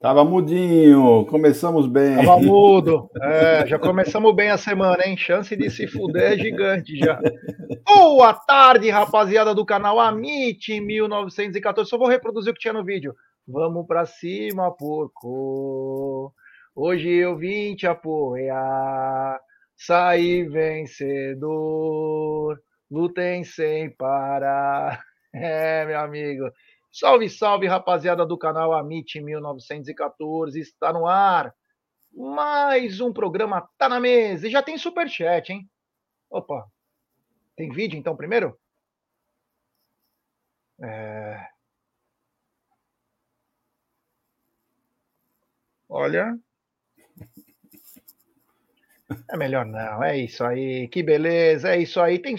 Tava mudinho, começamos bem. Tava mudo. É, já começamos bem a semana, hein? Chance de se fuder é gigante já. Boa tarde, rapaziada do canal Amit 1914. Só vou reproduzir o que tinha no vídeo. Vamos pra cima, porco. Hoje eu vim te apoiar. Sair vencedor. Lutem sem parar. É, meu amigo. Salve, salve, rapaziada do canal Amit 1914, está no ar. Mais um programa Tá na Mesa. E já tem superchat, hein? Opa, tem vídeo então primeiro? É... Olha. É melhor não, é isso aí. Que beleza, é isso aí. Tem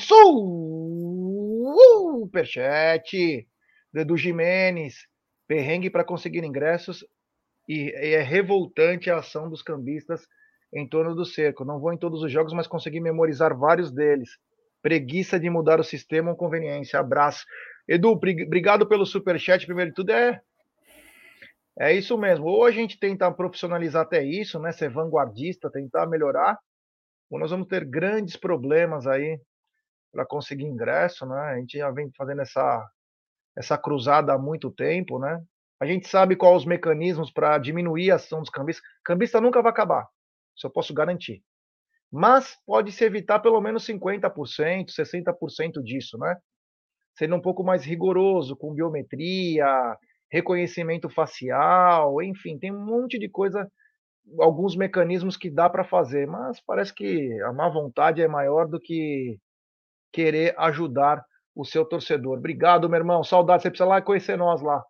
superchat do Jimenez, perrengue para conseguir ingressos e, e é revoltante a ação dos cambistas em torno do cerco. Não vou em todos os jogos, mas consegui memorizar vários deles. Preguiça de mudar o sistema ou conveniência. Abraço. Edu, obrigado pelo superchat. Primeiro de tudo, é. É isso mesmo. Ou a gente tenta profissionalizar até isso, né? Ser vanguardista, tentar melhorar, ou nós vamos ter grandes problemas aí para conseguir ingresso, né? A gente já vem fazendo essa essa cruzada há muito tempo, né? A gente sabe quais os mecanismos para diminuir a ação dos cambistas. Cambista nunca vai acabar, isso eu posso garantir. Mas pode-se evitar pelo menos 50%, 60% disso, né? Sendo um pouco mais rigoroso com biometria, reconhecimento facial, enfim, tem um monte de coisa, alguns mecanismos que dá para fazer, mas parece que a má vontade é maior do que querer ajudar o seu torcedor. Obrigado, meu irmão. Saudade. Você precisa lá conhecer nós lá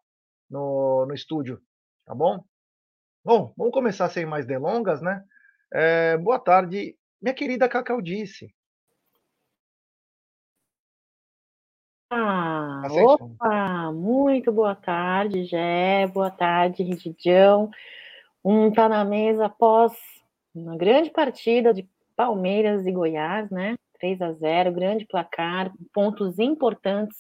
no, no estúdio, tá bom? Bom, vamos começar sem mais delongas, né? É, boa tarde, minha querida Cacau disse. Ah, opa, muito boa tarde, Gé, boa tarde, Rigidião. Um tá na mesa após uma grande partida de Palmeiras e Goiás, né? 3 a 0, grande placar, pontos importantes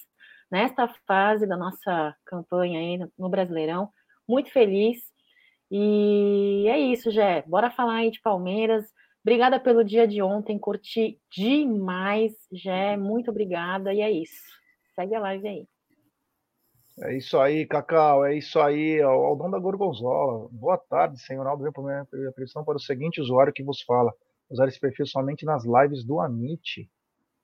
nesta fase da nossa campanha aí no Brasileirão. Muito feliz. E é isso, Jé. Bora falar aí de Palmeiras. Obrigada pelo dia de ontem, curti demais, Jé. Muito obrigada. E é isso. Segue a live aí. É isso aí, Cacau, é isso aí. Aldão da Gorgonzola. Boa tarde, senhor Aldo. Vem para a pressão para o seguinte usuário que vos fala usar esse perfil somente nas lives do Amit.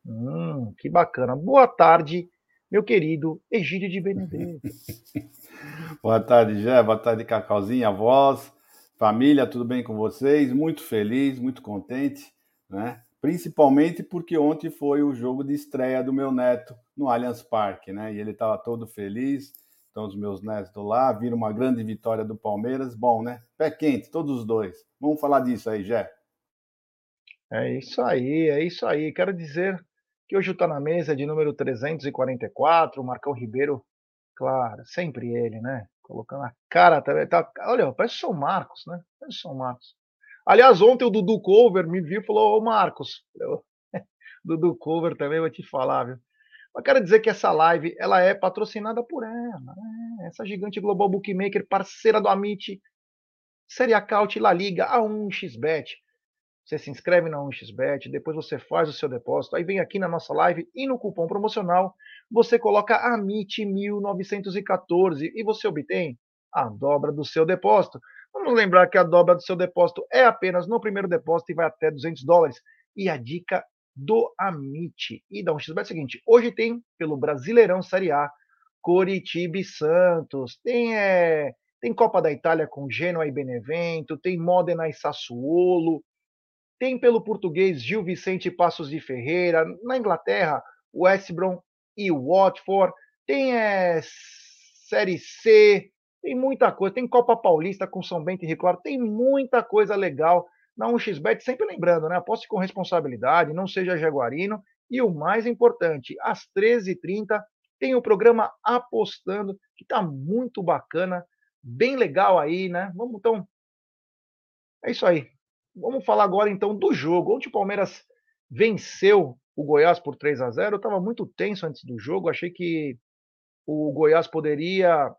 Hum, que bacana. Boa tarde, meu querido Egídio de Benedetto. Boa tarde, Jé. Boa tarde, Cacauzinha, voz, família, tudo bem com vocês? Muito feliz, muito contente, né? Principalmente porque ontem foi o jogo de estreia do meu neto no Allianz Parque, né? E ele estava todo feliz. Então, os meus netos lá, viram uma grande vitória do Palmeiras. Bom, né? Pé quente, todos os dois. Vamos falar disso aí, Jé. É isso aí, é isso aí. Quero dizer que hoje está na mesa de número 344, o Marcão Ribeiro, claro, sempre ele, né? Colocando a cara também. Tá, olha, parece São Marcos, né? Parece São Marcos. Aliás, ontem o Dudu Cover me viu e falou: Ô Marcos, eu, Dudu Cover também vou te falar, viu? Mas quero dizer que essa live ela é patrocinada por ela, né? essa gigante global bookmaker, parceira do Amit, Série Acaute La Liga, A1xBet. Você se inscreve na 1xBet, depois você faz o seu depósito, aí vem aqui na nossa live e no cupom promocional você coloca AMIT1914 e você obtém a dobra do seu depósito. Vamos lembrar que a dobra do seu depósito é apenas no primeiro depósito e vai até 200 dólares. E a dica do Amit e da 1xBet é o seguinte, hoje tem pelo Brasileirão Série A, Coritiba e Santos, tem, é, tem Copa da Itália com Genoa e Benevento, tem Modena e Sassuolo, tem pelo português Gil Vicente Passos de Ferreira. Na Inglaterra, West Brom e Watford. Tem é, Série C. Tem muita coisa. Tem Copa Paulista com São Bento e Rio Claro. Tem muita coisa legal na 1xBet. Sempre lembrando, né? Aposte com responsabilidade. Não seja jaguarino. E o mais importante, às 13h30 tem o programa Apostando, que está muito bacana, bem legal aí, né? Vamos então. É isso aí. Vamos falar agora então do jogo. Ontem o Palmeiras venceu o Goiás por 3 a 0. Eu estava muito tenso antes do jogo, achei que o Goiás poderia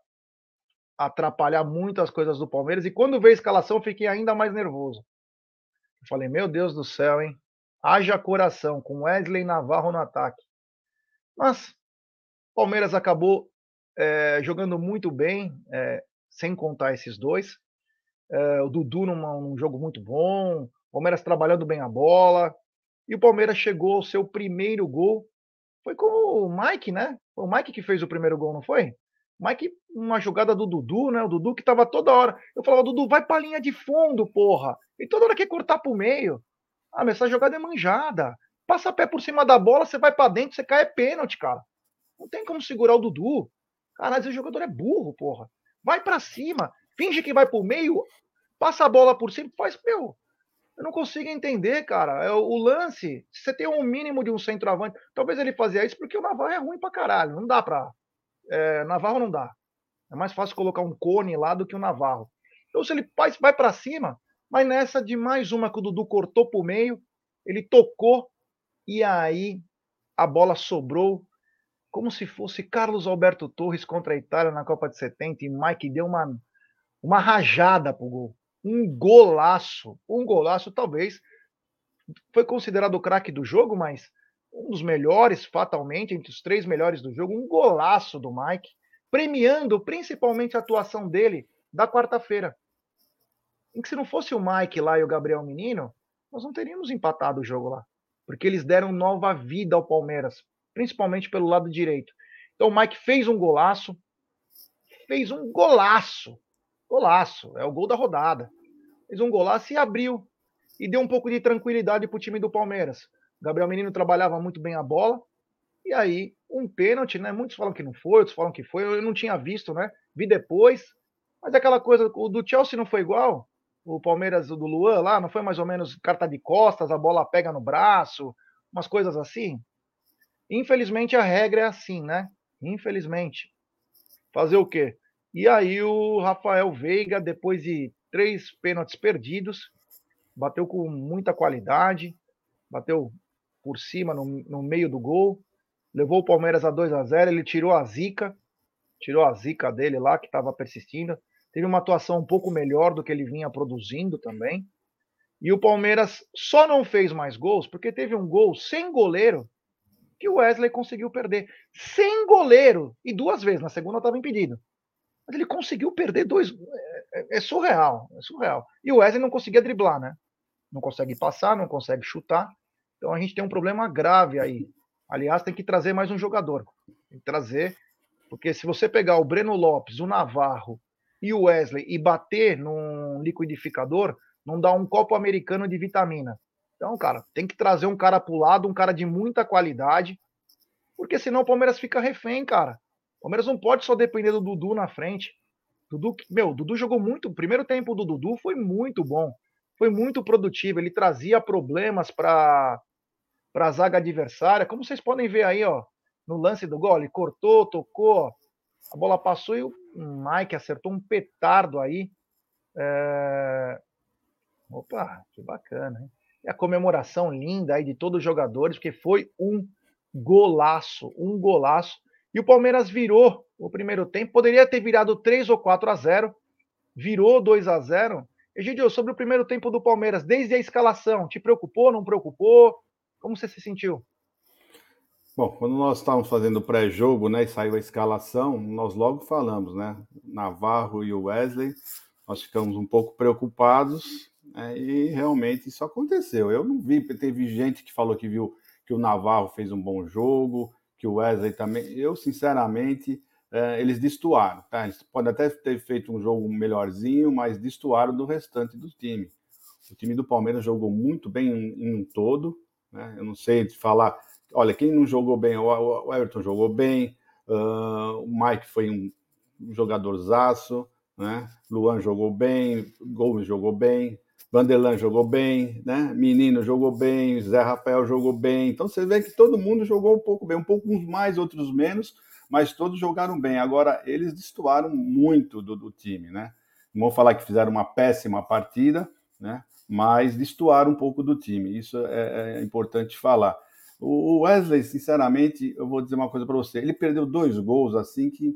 atrapalhar muito as coisas do Palmeiras. E quando veio a escalação, fiquei ainda mais nervoso. Eu falei, meu Deus do céu, hein? Haja coração, com Wesley Navarro no ataque. Mas o Palmeiras acabou é, jogando muito bem, é, sem contar esses dois. É, o Dudu num, num jogo muito bom, o Palmeiras trabalhando bem a bola. E o Palmeiras chegou ao seu primeiro gol. Foi com o Mike, né? Foi o Mike que fez o primeiro gol, não foi? Mike, uma jogada do Dudu, né? O Dudu que tava toda hora. Eu falava, Dudu, vai pra linha de fundo, porra. E toda hora quer cortar pro meio. Ah, mas essa jogada é manjada. Passa pé por cima da bola, você vai para dentro, você cai é pênalti, cara. Não tem como segurar o Dudu. Caralho, esse jogador é burro, porra. Vai para cima, finge que vai pro meio, passa a bola por cima, faz, meu. Eu não consigo entender, cara. É o lance, se você tem um mínimo de um centroavante, talvez ele fazia isso porque o Navarro é ruim pra caralho. Não dá pra. É, Navarro não dá. É mais fácil colocar um cone lá do que o Navarro. Então, se ele vai, vai para cima, mas nessa de mais uma que o Dudu cortou pro meio, ele tocou e aí a bola sobrou como se fosse Carlos Alberto Torres contra a Itália na Copa de 70 e Mike deu uma, uma rajada pro gol. Um golaço, um golaço talvez foi considerado o craque do jogo, mas um dos melhores fatalmente entre os três melhores do jogo, um golaço do Mike, premiando principalmente a atuação dele da quarta-feira. Em que se não fosse o Mike lá e o Gabriel Menino, nós não teríamos empatado o jogo lá, porque eles deram nova vida ao Palmeiras, principalmente pelo lado direito. Então o Mike fez um golaço, fez um golaço, golaço, é o gol da rodada. Fez um golaço e abriu e deu um pouco de tranquilidade para o time do Palmeiras. Gabriel Menino trabalhava muito bem a bola e aí um pênalti, né? Muitos falam que não foi, outros falam que foi. Eu não tinha visto, né? Vi depois. Mas aquela coisa, o do Chelsea não foi igual. O Palmeiras do Luan lá, não foi mais ou menos carta de costas, a bola pega no braço, umas coisas assim. Infelizmente a regra é assim, né? Infelizmente. Fazer o quê? E aí o Rafael Veiga, depois de três pênaltis perdidos, bateu com muita qualidade, bateu por cima no, no meio do gol, levou o Palmeiras a 2 a 0 ele tirou a zica, tirou a zica dele lá, que estava persistindo. Teve uma atuação um pouco melhor do que ele vinha produzindo também. E o Palmeiras só não fez mais gols porque teve um gol sem goleiro que o Wesley conseguiu perder. Sem goleiro. E duas vezes. Na segunda estava impedido. Mas ele conseguiu perder dois. É, é, é, surreal. É surreal. E o Wesley não conseguia driblar, né? Não consegue passar, não consegue chutar. Então a gente tem um problema grave aí. Aliás, tem que trazer mais um jogador. Tem que trazer. Porque se você pegar o Breno Lopes, o Navarro e o Wesley e bater num liquidificador, não dá um copo americano de vitamina. Então, cara, tem que trazer um cara pro lado, um cara de muita qualidade, porque senão o Palmeiras fica refém, cara. O Palmeiras não pode só depender do Dudu na frente. Dudu, meu, Dudu jogou muito. O primeiro tempo do Dudu foi muito bom. Foi muito produtivo. Ele trazia problemas para a zaga adversária. Como vocês podem ver aí, ó, no lance do gol, ele cortou, tocou, a bola passou e o Mike acertou um petardo aí. É... Opa, que bacana, hein? E a comemoração linda aí de todos os jogadores, porque foi um golaço, um golaço. E o Palmeiras virou o primeiro tempo, poderia ter virado 3 ou 4 a 0, virou 2 a 0. Egidio, sobre o primeiro tempo do Palmeiras, desde a escalação, te preocupou, não preocupou? Como você se sentiu? Bom, quando nós estávamos fazendo o pré-jogo, né, e saiu a escalação, nós logo falamos, né, Navarro e Wesley, nós ficamos um pouco preocupados, né? E realmente isso aconteceu. Eu não vi, teve gente que falou que viu que o Navarro fez um bom jogo, que o Wesley também. Eu, sinceramente, é, eles destoaram. Tá? Eles podem até ter feito um jogo melhorzinho, mas destoaram do restante do time. O time do Palmeiras jogou muito bem em, um todo. Né? Eu não sei de falar. Olha, quem não jogou bem, o Everton jogou bem, uh, o Mike foi um jogadorzaço, né? Luan jogou bem, Gomes jogou bem, Vanderlan jogou bem, né? Menino jogou bem, Zé Rafael jogou bem. Então você vê que todo mundo jogou um pouco bem, um pouco uns mais, outros menos, mas todos jogaram bem. Agora, eles destoaram muito do, do time, né? Não vou falar que fizeram uma péssima partida, né? Mas destoaram um pouco do time. Isso é, é importante falar. O Wesley, sinceramente, eu vou dizer uma coisa para você. Ele perdeu dois gols assim que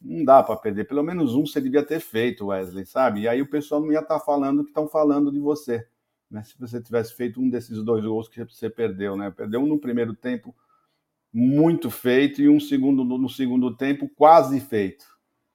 Não dá para perder. Pelo menos um você devia ter feito, Wesley, sabe? E aí o pessoal não ia estar tá falando que estão falando de você. Né? Se você tivesse feito um desses dois gols que você perdeu, né? Perdeu um no primeiro tempo muito feito e um segundo no segundo tempo quase feito.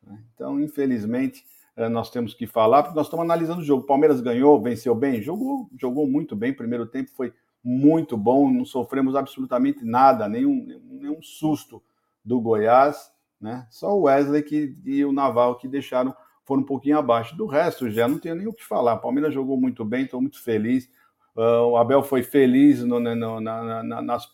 Né? Então, infelizmente, eh, nós temos que falar, porque nós estamos analisando o jogo. Palmeiras ganhou, venceu bem, jogou, jogou muito bem. Primeiro tempo foi muito bom, não sofremos absolutamente nada, nenhum, nenhum susto do Goiás, né? Só o Wesley que, e o Naval que deixaram, foram um pouquinho abaixo. Do resto, já não tenho nem o que falar. Palmeiras jogou muito bem, estou muito feliz. Uh, o Abel foi feliz no, no, na, na, nas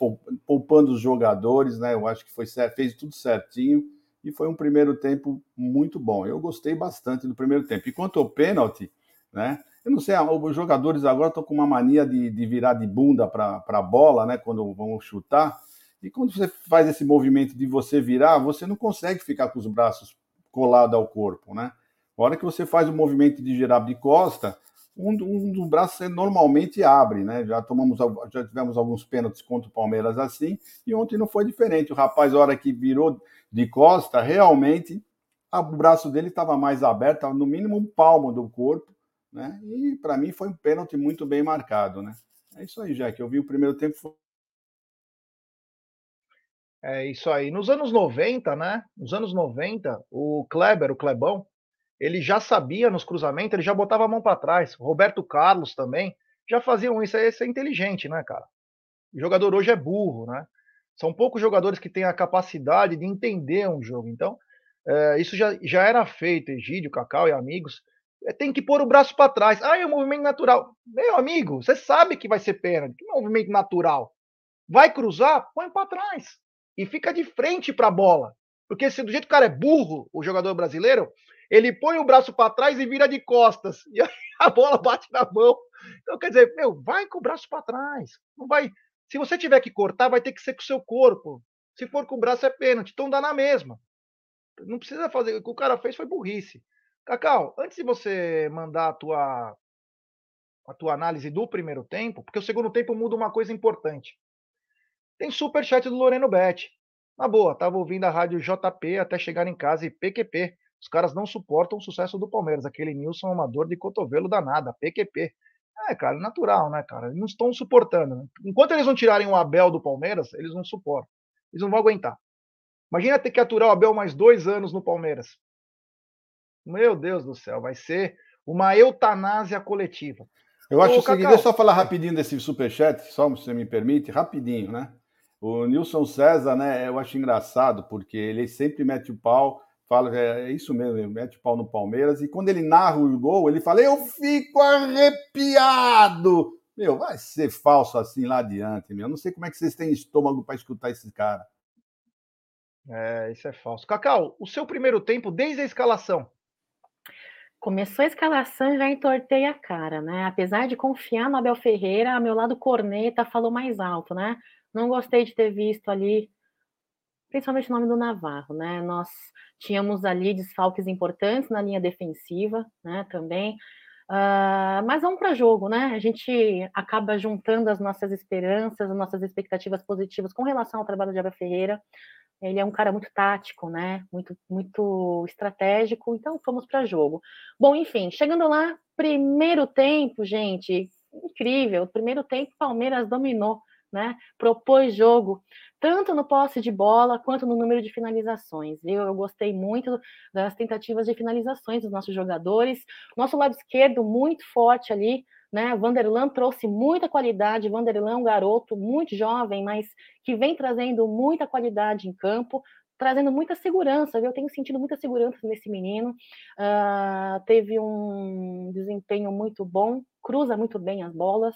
poupando os jogadores, né? Eu acho que foi fez tudo certinho e foi um primeiro tempo muito bom. Eu gostei bastante do primeiro tempo. E quanto ao pênalti, né? Eu não sei, os jogadores agora estão com uma mania de, de virar de bunda para a bola, né? Quando vão chutar. E quando você faz esse movimento de você virar, você não consegue ficar com os braços colados ao corpo, né? A hora que você faz o movimento de girar de costa, um, um dos braços normalmente abre, né? Já tomamos, já tivemos alguns pênaltis contra o Palmeiras assim, e ontem não foi diferente. O rapaz, a hora que virou de costa, realmente o braço dele estava mais aberto, estava no mínimo um palmo do corpo, né? E para mim foi um pênalti muito bem marcado, né? É isso aí, Jack. Eu vi o primeiro tempo. É isso aí. Nos anos 90, né? Nos anos 90, o Kleber, o Klebão, ele já sabia nos cruzamentos, ele já botava a mão para trás. Roberto Carlos também já faziam isso. Isso é inteligente, né, cara? O jogador hoje é burro, né? São poucos jogadores que têm a capacidade de entender um jogo. Então, é, isso já, já era feito, Egídio, Cacau e amigos. É, tem que pôr o braço para trás. Ah, é um movimento natural. Meu amigo, você sabe que vai ser pênalti. Que movimento natural? Vai cruzar? Põe para trás. E fica de frente para a bola. Porque se do jeito que o cara é burro, o jogador brasileiro, ele põe o braço para trás e vira de costas. E a bola bate na mão. Então, quer dizer, meu, vai com o braço para trás. Não vai se você tiver que cortar, vai ter que ser com o seu corpo. Se for com o braço, é pênalti. Então dá na mesma. Não precisa fazer. O que o cara fez foi burrice. Cacau, antes de você mandar a tua, a tua análise do primeiro tempo, porque o segundo tempo muda uma coisa importante. Tem super chat do Loreno Bet. Na boa, tava ouvindo a rádio JP até chegar em casa e PQP. Os caras não suportam o sucesso do Palmeiras. Aquele Nilson é uma dor de cotovelo danada. PQP. É, cara, é natural, né, cara? Eles não estão suportando. Né? Enquanto eles não tirarem o Abel do Palmeiras, eles não suportam. Eles não vão aguentar. Imagina ter que aturar o Abel mais dois anos no Palmeiras. Meu Deus do céu, vai ser uma eutanásia coletiva. Eu acho Ô, o seguinte, deixa eu só falar rapidinho desse superchat, só se você me permite, rapidinho, né? O Nilson César, né, eu acho engraçado, porque ele sempre mete o pau fala, é, é isso mesmo, ele mete o pau no Palmeiras, e quando ele narra o gol, ele fala, eu fico arrepiado. Meu, vai ser falso assim lá adiante, meu. Eu não sei como é que vocês têm estômago para escutar esse cara. É, isso é falso. Cacau, o seu primeiro tempo, desde a escalação. Começou a escalação e já entortei a cara, né? Apesar de confiar no Abel Ferreira, meu lado corneta falou mais alto, né? Não gostei de ter visto ali, principalmente o nome do Navarro, né? Nós Tínhamos ali desfalques importantes na linha defensiva, né, também. Uh, mas vamos para jogo, né? A gente acaba juntando as nossas esperanças, as nossas expectativas positivas com relação ao trabalho de Abel Ferreira. Ele é um cara muito tático, né? Muito, muito estratégico. Então, fomos para jogo. Bom, enfim, chegando lá, primeiro tempo, gente, incrível. Primeiro tempo, Palmeiras dominou, né? Propôs jogo tanto no posse de bola quanto no número de finalizações. Eu, eu gostei muito das tentativas de finalizações dos nossos jogadores. Nosso lado esquerdo muito forte ali, né? Vanderlan trouxe muita qualidade. Vanderlan é um garoto muito jovem, mas que vem trazendo muita qualidade em campo, trazendo muita segurança. Eu tenho sentido muita segurança nesse menino. Uh, teve um desempenho muito bom, cruza muito bem as bolas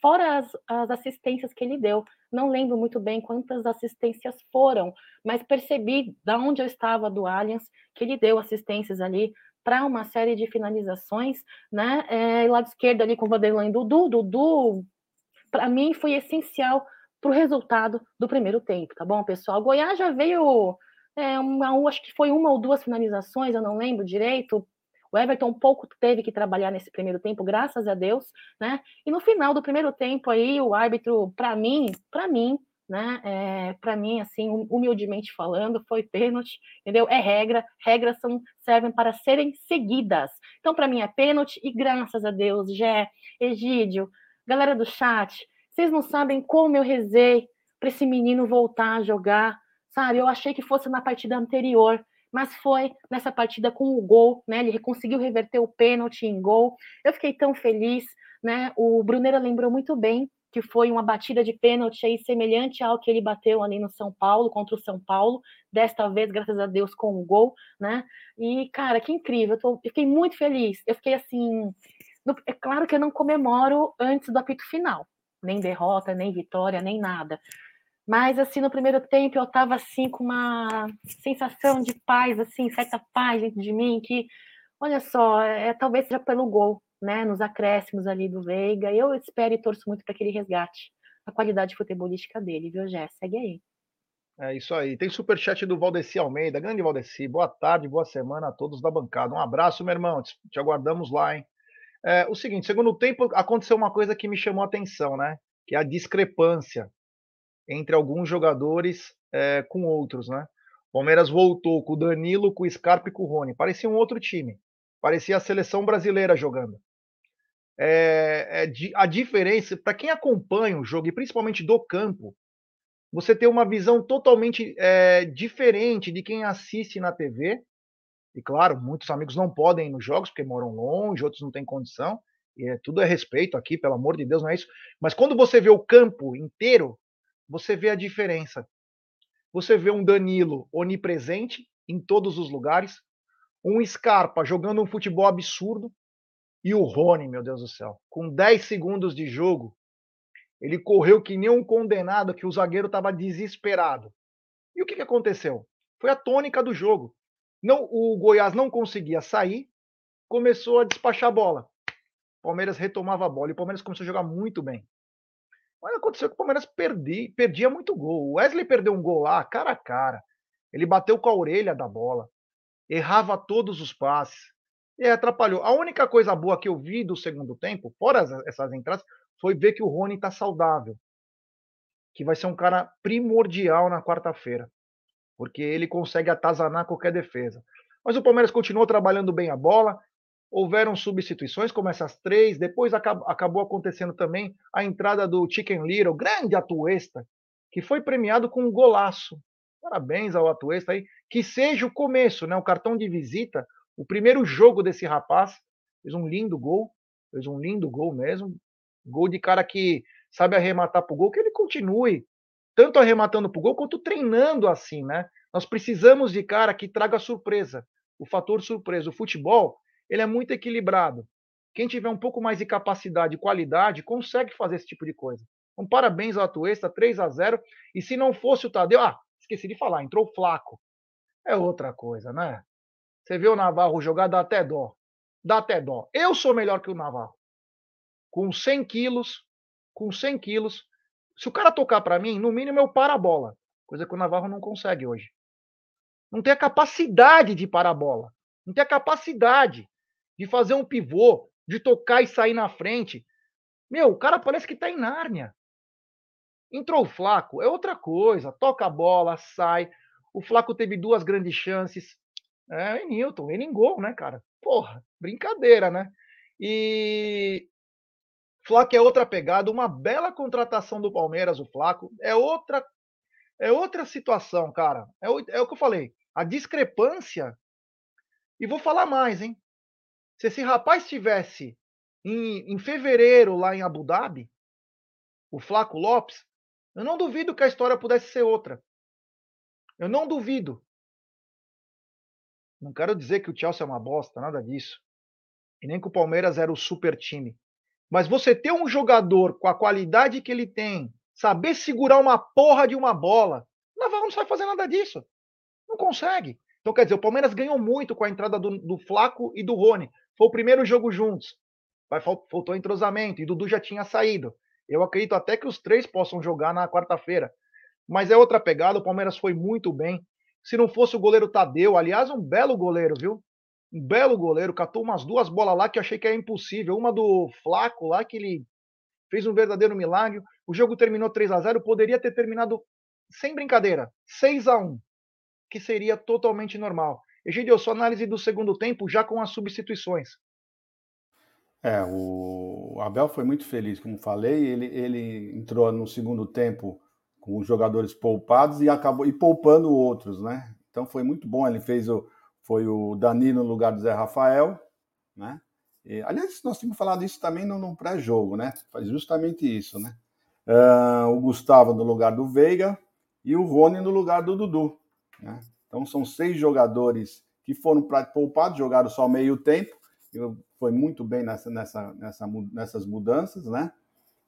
fora as, as, assistências que ele deu. Não lembro muito bem quantas assistências foram, mas percebi da onde eu estava do Allianz que ele deu assistências ali para uma série de finalizações, né? É, lado esquerdo ali com o Vanderlan Dudu, Dudu, para mim foi essencial para o resultado do primeiro tempo, tá bom, pessoal? Goiás já veio, é, uma, acho que foi uma ou duas finalizações, eu não lembro direito, o Everton pouco teve que trabalhar nesse primeiro tempo, graças a Deus, né? E no final do primeiro tempo aí, o árbitro, para mim, para mim, né? É, para mim, assim, humildemente falando, foi pênalti, entendeu? É regra, regras são, servem para serem seguidas. Então, para mim, é pênalti e graças a Deus, Jé, Egídio, galera do chat, vocês não sabem como eu rezei para esse menino voltar a jogar, sabe? Eu achei que fosse na partida anterior, mas foi nessa partida com o gol, né? Ele conseguiu reverter o pênalti em gol. Eu fiquei tão feliz, né? O Brunera lembrou muito bem que foi uma batida de pênalti aí semelhante ao que ele bateu ali no São Paulo, contra o São Paulo, desta vez, graças a Deus, com o um gol, né? E, cara, que incrível, eu, tô, eu fiquei muito feliz. Eu fiquei assim. É claro que eu não comemoro antes do apito final, nem derrota, nem vitória, nem nada. Mas, assim, no primeiro tempo, eu estava assim, com uma sensação de paz, assim, certa paz dentro de mim, que, olha só, é, talvez seja pelo gol, né, nos acréscimos ali do Veiga. Eu espero e torço muito para que ele resgate a qualidade futebolística dele, viu, Jé? Segue aí. É isso aí. Tem superchat do Valdeci Almeida. Grande Valdeci. Boa tarde, boa semana a todos da bancada. Um abraço, meu irmão. Te aguardamos lá, hein? É, o seguinte, segundo tempo, aconteceu uma coisa que me chamou a atenção, né? Que é a discrepância entre alguns jogadores é, com outros, né? O Palmeiras voltou com o Danilo, com o Scarpa e com o Rony. Parecia um outro time. Parecia a seleção brasileira jogando é, é, a diferença, para quem acompanha o jogo, e principalmente do campo, você tem uma visão totalmente é, diferente de quem assiste na TV. E claro, muitos amigos não podem ir nos jogos porque moram longe, outros não têm condição. E é, tudo é respeito aqui, pelo amor de Deus, não é isso. Mas quando você vê o campo inteiro, você vê a diferença. Você vê um Danilo onipresente em todos os lugares, um Scarpa jogando um futebol absurdo, e o Rony, meu Deus do céu, com 10 segundos de jogo, ele correu que nem um condenado, que o zagueiro estava desesperado. E o que, que aconteceu? Foi a tônica do jogo. Não, o Goiás não conseguia sair, começou a despachar a bola. Palmeiras retomava a bola e o Palmeiras começou a jogar muito bem. Mas aconteceu que o Palmeiras perdi, perdia muito gol. O Wesley perdeu um gol lá, cara a cara. Ele bateu com a orelha da bola, errava todos os passes. E atrapalhou. A única coisa boa que eu vi do segundo tempo, fora essas entradas, foi ver que o Rony está saudável. Que vai ser um cara primordial na quarta-feira. Porque ele consegue atazanar qualquer defesa. Mas o Palmeiras continuou trabalhando bem a bola. Houveram substituições, como essas três. Depois acabou acontecendo também a entrada do Chicken Little, grande atuesta, que foi premiado com um golaço. Parabéns ao atuesta aí. Que seja o começo, né? O cartão de visita o primeiro jogo desse rapaz fez um lindo gol, fez um lindo gol mesmo. Gol de cara que sabe arrematar pro gol, que ele continue tanto arrematando pro gol quanto treinando assim, né? Nós precisamos de cara que traga surpresa, o fator surpresa. O futebol, ele é muito equilibrado. Quem tiver um pouco mais de capacidade e qualidade consegue fazer esse tipo de coisa. Então, parabéns ao Atuesta, 3 a 0 E se não fosse o Tadeu, ah, esqueci de falar, entrou Flaco. É outra coisa, né? Você vê o Navarro jogar, dá até dó. Dá até dó. Eu sou melhor que o Navarro. Com 100 quilos, com 100 quilos. Se o cara tocar para mim, no mínimo eu paro a bola. Coisa que o Navarro não consegue hoje. Não tem a capacidade de parar a bola. Não tem a capacidade de fazer um pivô, de tocar e sair na frente. Meu, o cara parece que tá em Nárnia. Entrou o Flaco, é outra coisa. Toca a bola, sai. O Flaco teve duas grandes chances. É, e Newton, ele em gol, né, cara? Porra, brincadeira, né? E Flaco é outra pegada, uma bela contratação do Palmeiras, o Flaco. É outra é outra situação, cara. É o, é o que eu falei. A discrepância. E vou falar mais, hein? Se esse rapaz estivesse em, em fevereiro lá em Abu Dhabi, o Flaco Lopes, eu não duvido que a história pudesse ser outra. Eu não duvido. Não quero dizer que o Chelsea é uma bosta, nada disso. E nem que o Palmeiras era o super time. Mas você ter um jogador com a qualidade que ele tem, saber segurar uma porra de uma bola, o Navarro não sabe fazer nada disso. Não consegue. Então, quer dizer, o Palmeiras ganhou muito com a entrada do, do Flaco e do Rony. Foi o primeiro jogo juntos. Vai, faltou entrosamento. E Dudu já tinha saído. Eu acredito até que os três possam jogar na quarta-feira. Mas é outra pegada. O Palmeiras foi muito bem. Se não fosse o goleiro Tadeu, aliás, um belo goleiro, viu? Um belo goleiro, catou umas duas bolas lá que eu achei que era impossível. Uma do Flaco lá, que ele fez um verdadeiro milagre. O jogo terminou 3 a 0 poderia ter terminado, sem brincadeira, 6 a 1 que seria totalmente normal. Egidio, sua análise do segundo tempo já com as substituições. É, o Abel foi muito feliz, como falei. Ele, ele entrou no segundo tempo com os jogadores poupados e acabou e poupando outros, né? Então foi muito bom. Ele fez o foi o Danilo no lugar do Zé Rafael, né? E, aliás, nós tínhamos falado isso também no, no pré-jogo, né? Faz justamente isso, né? Uh, o Gustavo no lugar do Veiga e o Rony no lugar do Dudu, né? Então são seis jogadores que foram poupados, jogaram só meio tempo. Foi muito bem nessa, nessa, nessa, nessas mudanças, né?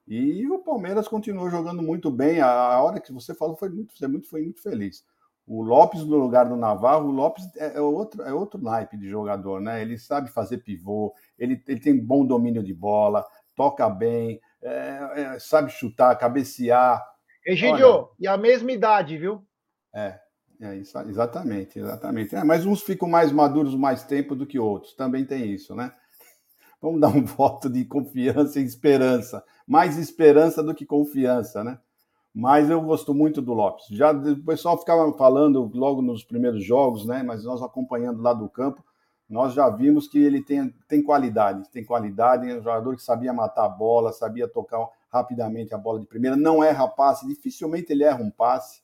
E o Palmeiras continuou jogando muito bem. A, hora que você falou foi muito, foi muito, foi muito feliz. O Lopes no lugar do Navarro, o Lopes é, é, outro, é outro naipe de jogador, né? Ele sabe fazer pivô, ele, ele tem bom domínio de bola, toca bem, é, é, sabe chutar, cabecear. Egidio, Olha, e a mesma idade, viu? É, é isso, exatamente, exatamente. É, mas uns ficam mais maduros mais tempo do que outros, também tem isso, né? Vamos dar um voto de confiança e esperança. Mais esperança do que confiança, né? Mas eu gosto muito do Lopes. Já o pessoal ficava falando logo nos primeiros jogos, né? Mas nós acompanhando lá do campo, nós já vimos que ele tem, tem qualidade. Tem qualidade, é um jogador que sabia matar a bola, sabia tocar rapidamente a bola de primeira. Não erra passe, dificilmente ele erra um passe.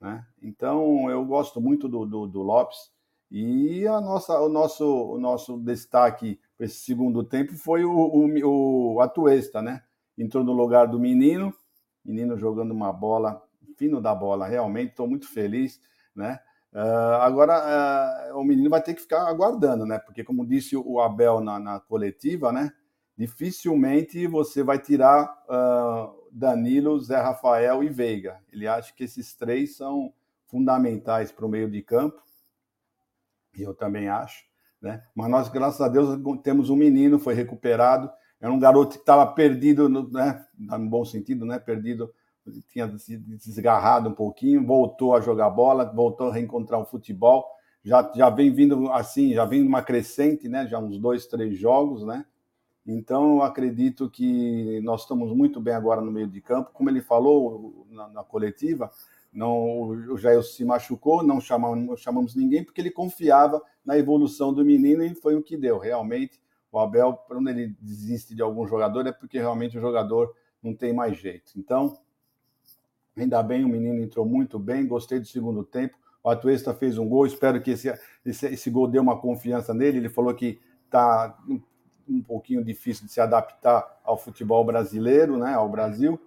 Né? Então eu gosto muito do, do, do Lopes. E a nossa, o, nosso, o nosso destaque para esse segundo tempo foi o, o, o Atuesta, né? Entrou no lugar do menino menino jogando uma bola, fino da bola, realmente, estou muito feliz, né? Uh, agora, uh, o menino vai ter que ficar aguardando, né? Porque, como disse o Abel na, na coletiva, né? Dificilmente você vai tirar uh, Danilo, Zé Rafael e Veiga. Ele acha que esses três são fundamentais para o meio de campo, e eu também acho, né? Mas nós, graças a Deus, temos um menino, foi recuperado, era um garoto que estava perdido, né, no bom sentido, né, perdido, tinha se desgarrado um pouquinho, voltou a jogar bola, voltou a reencontrar o futebol, já, já vem vindo assim, já vem uma crescente, né, já uns dois, três jogos, né, então eu acredito que nós estamos muito bem agora no meio de campo, como ele falou na, na coletiva, não, o Jair se machucou, não chamamos, chamamos ninguém porque ele confiava na evolução do menino e foi o que deu, realmente o Abel, quando ele desiste de algum jogador, é porque realmente o jogador não tem mais jeito. Então, ainda bem, o menino entrou muito bem, gostei do segundo tempo. O Atuesta fez um gol, espero que esse, esse, esse gol dê uma confiança nele. Ele falou que está um, pouquinho difícil de se adaptar ao futebol brasileiro, né, ao Brasil,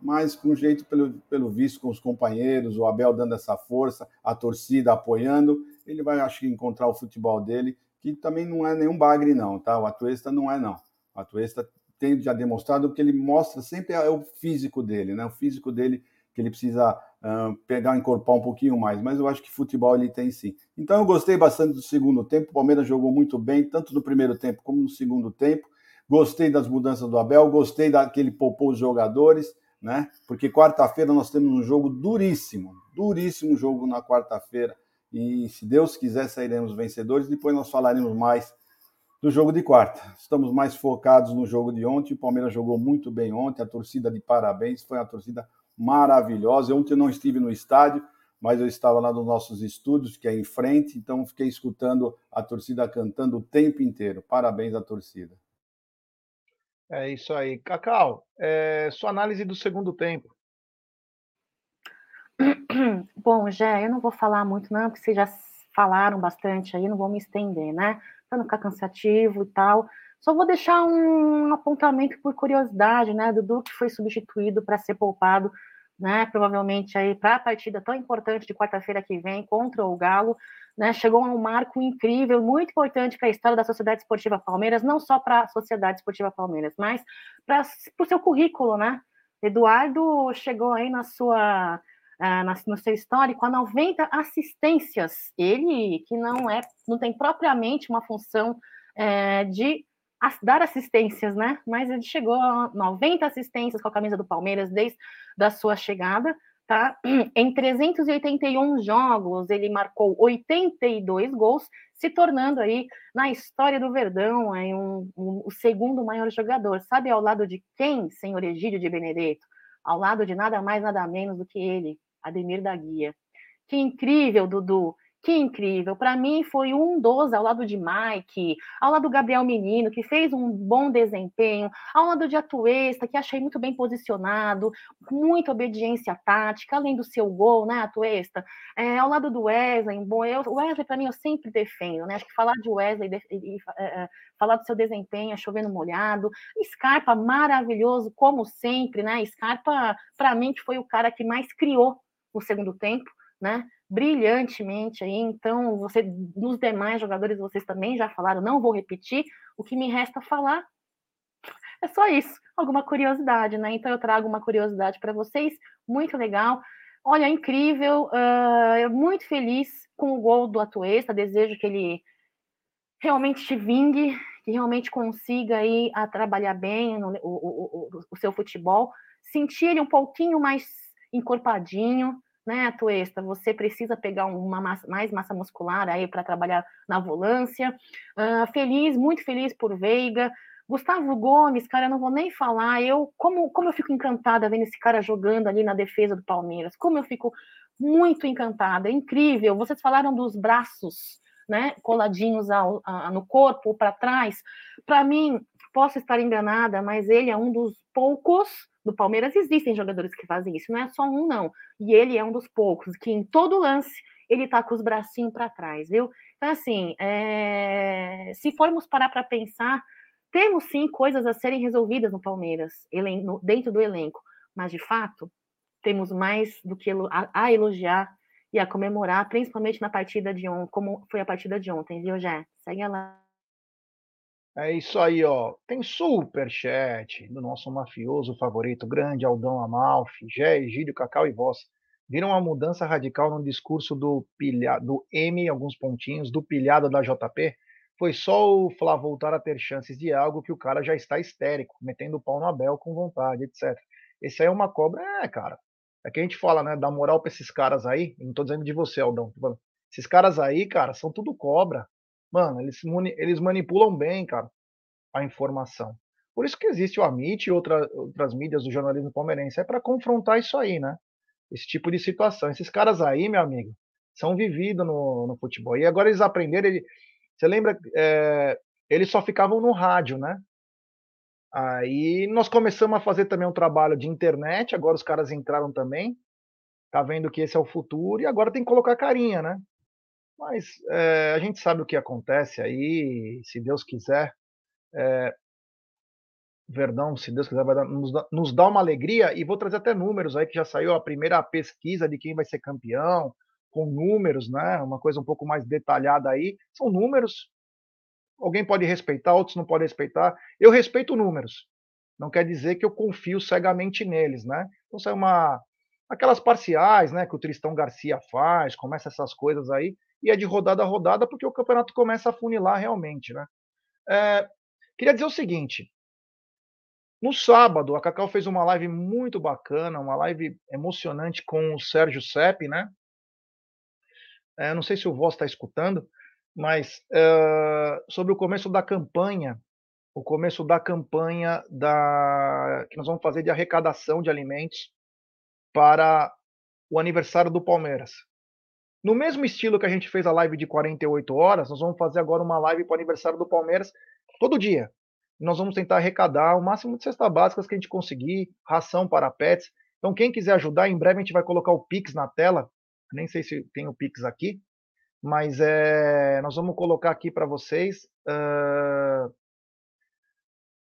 mas com jeito, pelo, pelo visto, com os companheiros, o Abel dando essa força, a torcida apoiando, ele vai, acho que, encontrar o futebol dele que também não é nenhum bagre, não, tá? O Atuesta não é, não. O Atuesta tem já demonstrado que ele mostra sempre é o físico dele, né? O físico dele que ele precisa uh, pegar, encorpar um pouquinho mais, mas eu acho que futebol ele tem sim. Então eu gostei bastante do segundo tempo, o Palmeiras jogou muito bem, tanto no primeiro tempo como no segundo tempo. Gostei das mudanças do Abel, gostei daquele poupou os jogadores, né? Porque quarta-feira nós temos um jogo duríssimo, duríssimo jogo na quarta-feira e se Deus quiser sairemos vencedores. Depois nós falaremos mais do jogo de quarta. Estamos mais focados no jogo de ontem. O Palmeiras jogou muito bem ontem. A torcida de parabéns, foi uma torcida maravilhosa. Ontem eu não estive no estádio, mas eu estava lá nos nossos estúdios, que é em frente, então fiquei escutando a torcida cantando o tempo inteiro. Parabéns à torcida. É isso aí. Cacau, é, sua análise do segundo tempo. Bom, Jé, eu não vou falar muito, não, porque vocês já falaram bastante aí, não vou me estender, né? Para não ficar cansativo e tal. Só vou deixar um apontamento por curiosidade, né? Dudu que foi substituído para ser poupado, né? Provavelmente aí para a partida tão importante de quarta-feira que vem contra o Galo, né? Chegou a um marco incrível, muito importante para a história da Sociedade Esportiva Palmeiras, não só para a Sociedade Esportiva Palmeiras, mas para o seu currículo, né? Eduardo chegou aí na sua ah, no seu histórico a 90 assistências. Ele que não é, não tem propriamente uma função é, de dar assistências, né? Mas ele chegou a 90 assistências com a camisa do Palmeiras desde a sua chegada, tá? Em 381 jogos, ele marcou 82 gols, se tornando aí, na história do Verdão, aí um, um, o segundo maior jogador. Sabe ao lado de quem, senhor Egídio de Benedetto? Ao lado de nada mais, nada menos do que ele, Ademir da Guia. Que incrível, Dudu! Que incrível. Para mim foi um dos ao lado de Mike, ao lado do Gabriel Menino, que fez um bom desempenho, ao lado de Atuesta, que achei muito bem posicionado, muita obediência tática, além do seu gol, né, Atuesta? É, ao lado do Wesley, bom, eu, o Wesley para mim eu sempre defendo, né? Acho que falar de Wesley e, e, e é, é, falar do seu desempenho, é chovendo molhado. Scarpa maravilhoso, como sempre, né? Scarpa para mim que foi o cara que mais criou o segundo tempo, né? Brilhantemente aí. Então, você, dos demais jogadores, vocês também já falaram, não vou repetir. O que me resta falar é só isso, alguma curiosidade, né? Então, eu trago uma curiosidade para vocês, muito legal. Olha, incrível, uh, muito feliz com o gol do Atuesta, desejo que ele realmente te vingue, que realmente consiga aí a trabalhar bem no, o, o, o, o seu futebol, sentir ele um pouquinho mais encorpadinho, né, Atuesta, você precisa pegar uma massa, mais massa muscular aí para trabalhar na volância. Uh, feliz, muito feliz por Veiga. Gustavo Gomes, cara, eu não vou nem falar. Eu como, como eu fico encantada vendo esse cara jogando ali na defesa do Palmeiras. Como eu fico muito encantada, é incrível. Vocês falaram dos braços, né, coladinhos ao, a, no corpo para trás. Para mim, posso estar enganada, mas ele é um dos poucos do Palmeiras existem jogadores que fazem isso, não é só um, não. E ele é um dos poucos que em todo lance ele tá com os bracinhos para trás, viu? Então, assim, é... se formos parar para pensar, temos sim coisas a serem resolvidas no Palmeiras, dentro do elenco, mas de fato, temos mais do que a elogiar e a comemorar, principalmente na partida de ontem, como foi a partida de ontem, viu, Jé? Segue lá. É isso aí, ó. Tem super chat do nosso mafioso favorito, grande Aldão Amalfi, Gé, Egídio, Cacau e Voz. Viram uma mudança radical no discurso do, pilha, do M, alguns pontinhos, do pilhado da JP? Foi só o Flá voltar a ter chances de algo que o cara já está histérico, metendo o pau no Abel com vontade, etc. Esse aí é uma cobra, é, cara. É que a gente fala, né, dá moral pra esses caras aí. Não tô dizendo de você, Aldão. Esses caras aí, cara, são tudo cobra. Mano, eles, eles manipulam bem, cara, a informação. Por isso que existe o Amit e outra, outras mídias do jornalismo palmeirense. É para confrontar isso aí, né? Esse tipo de situação. Esses caras aí, meu amigo, são vividos no, no futebol. E agora eles aprenderam. Ele, você lembra? É, eles só ficavam no rádio, né? Aí nós começamos a fazer também um trabalho de internet. Agora os caras entraram também. Tá vendo que esse é o futuro. E agora tem que colocar carinha, né? Mas é, a gente sabe o que acontece aí, se Deus quiser. É, Verdão, se Deus quiser, vai dar, nos, nos dá uma alegria. E vou trazer até números aí, que já saiu a primeira pesquisa de quem vai ser campeão, com números, né? Uma coisa um pouco mais detalhada aí. São números. Alguém pode respeitar, outros não podem respeitar. Eu respeito números. Não quer dizer que eu confio cegamente neles, né? Então sai uma aquelas parciais, né, que o Tristão Garcia faz, começa essas coisas aí e é de rodada a rodada porque o campeonato começa a funilar realmente, né? É, queria dizer o seguinte: no sábado, a Cacau fez uma live muito bacana, uma live emocionante com o Sérgio Sepp, né? É, não sei se o Voz está escutando, mas é, sobre o começo da campanha, o começo da campanha da que nós vamos fazer de arrecadação de alimentos para o aniversário do Palmeiras. No mesmo estilo que a gente fez a live de 48 horas, nós vamos fazer agora uma live para o aniversário do Palmeiras todo dia. Nós vamos tentar arrecadar o máximo de cestas básicas que a gente conseguir, ração para pets. Então, quem quiser ajudar, em breve a gente vai colocar o Pix na tela. Nem sei se tem o Pix aqui, mas é, nós vamos colocar aqui para vocês, uh,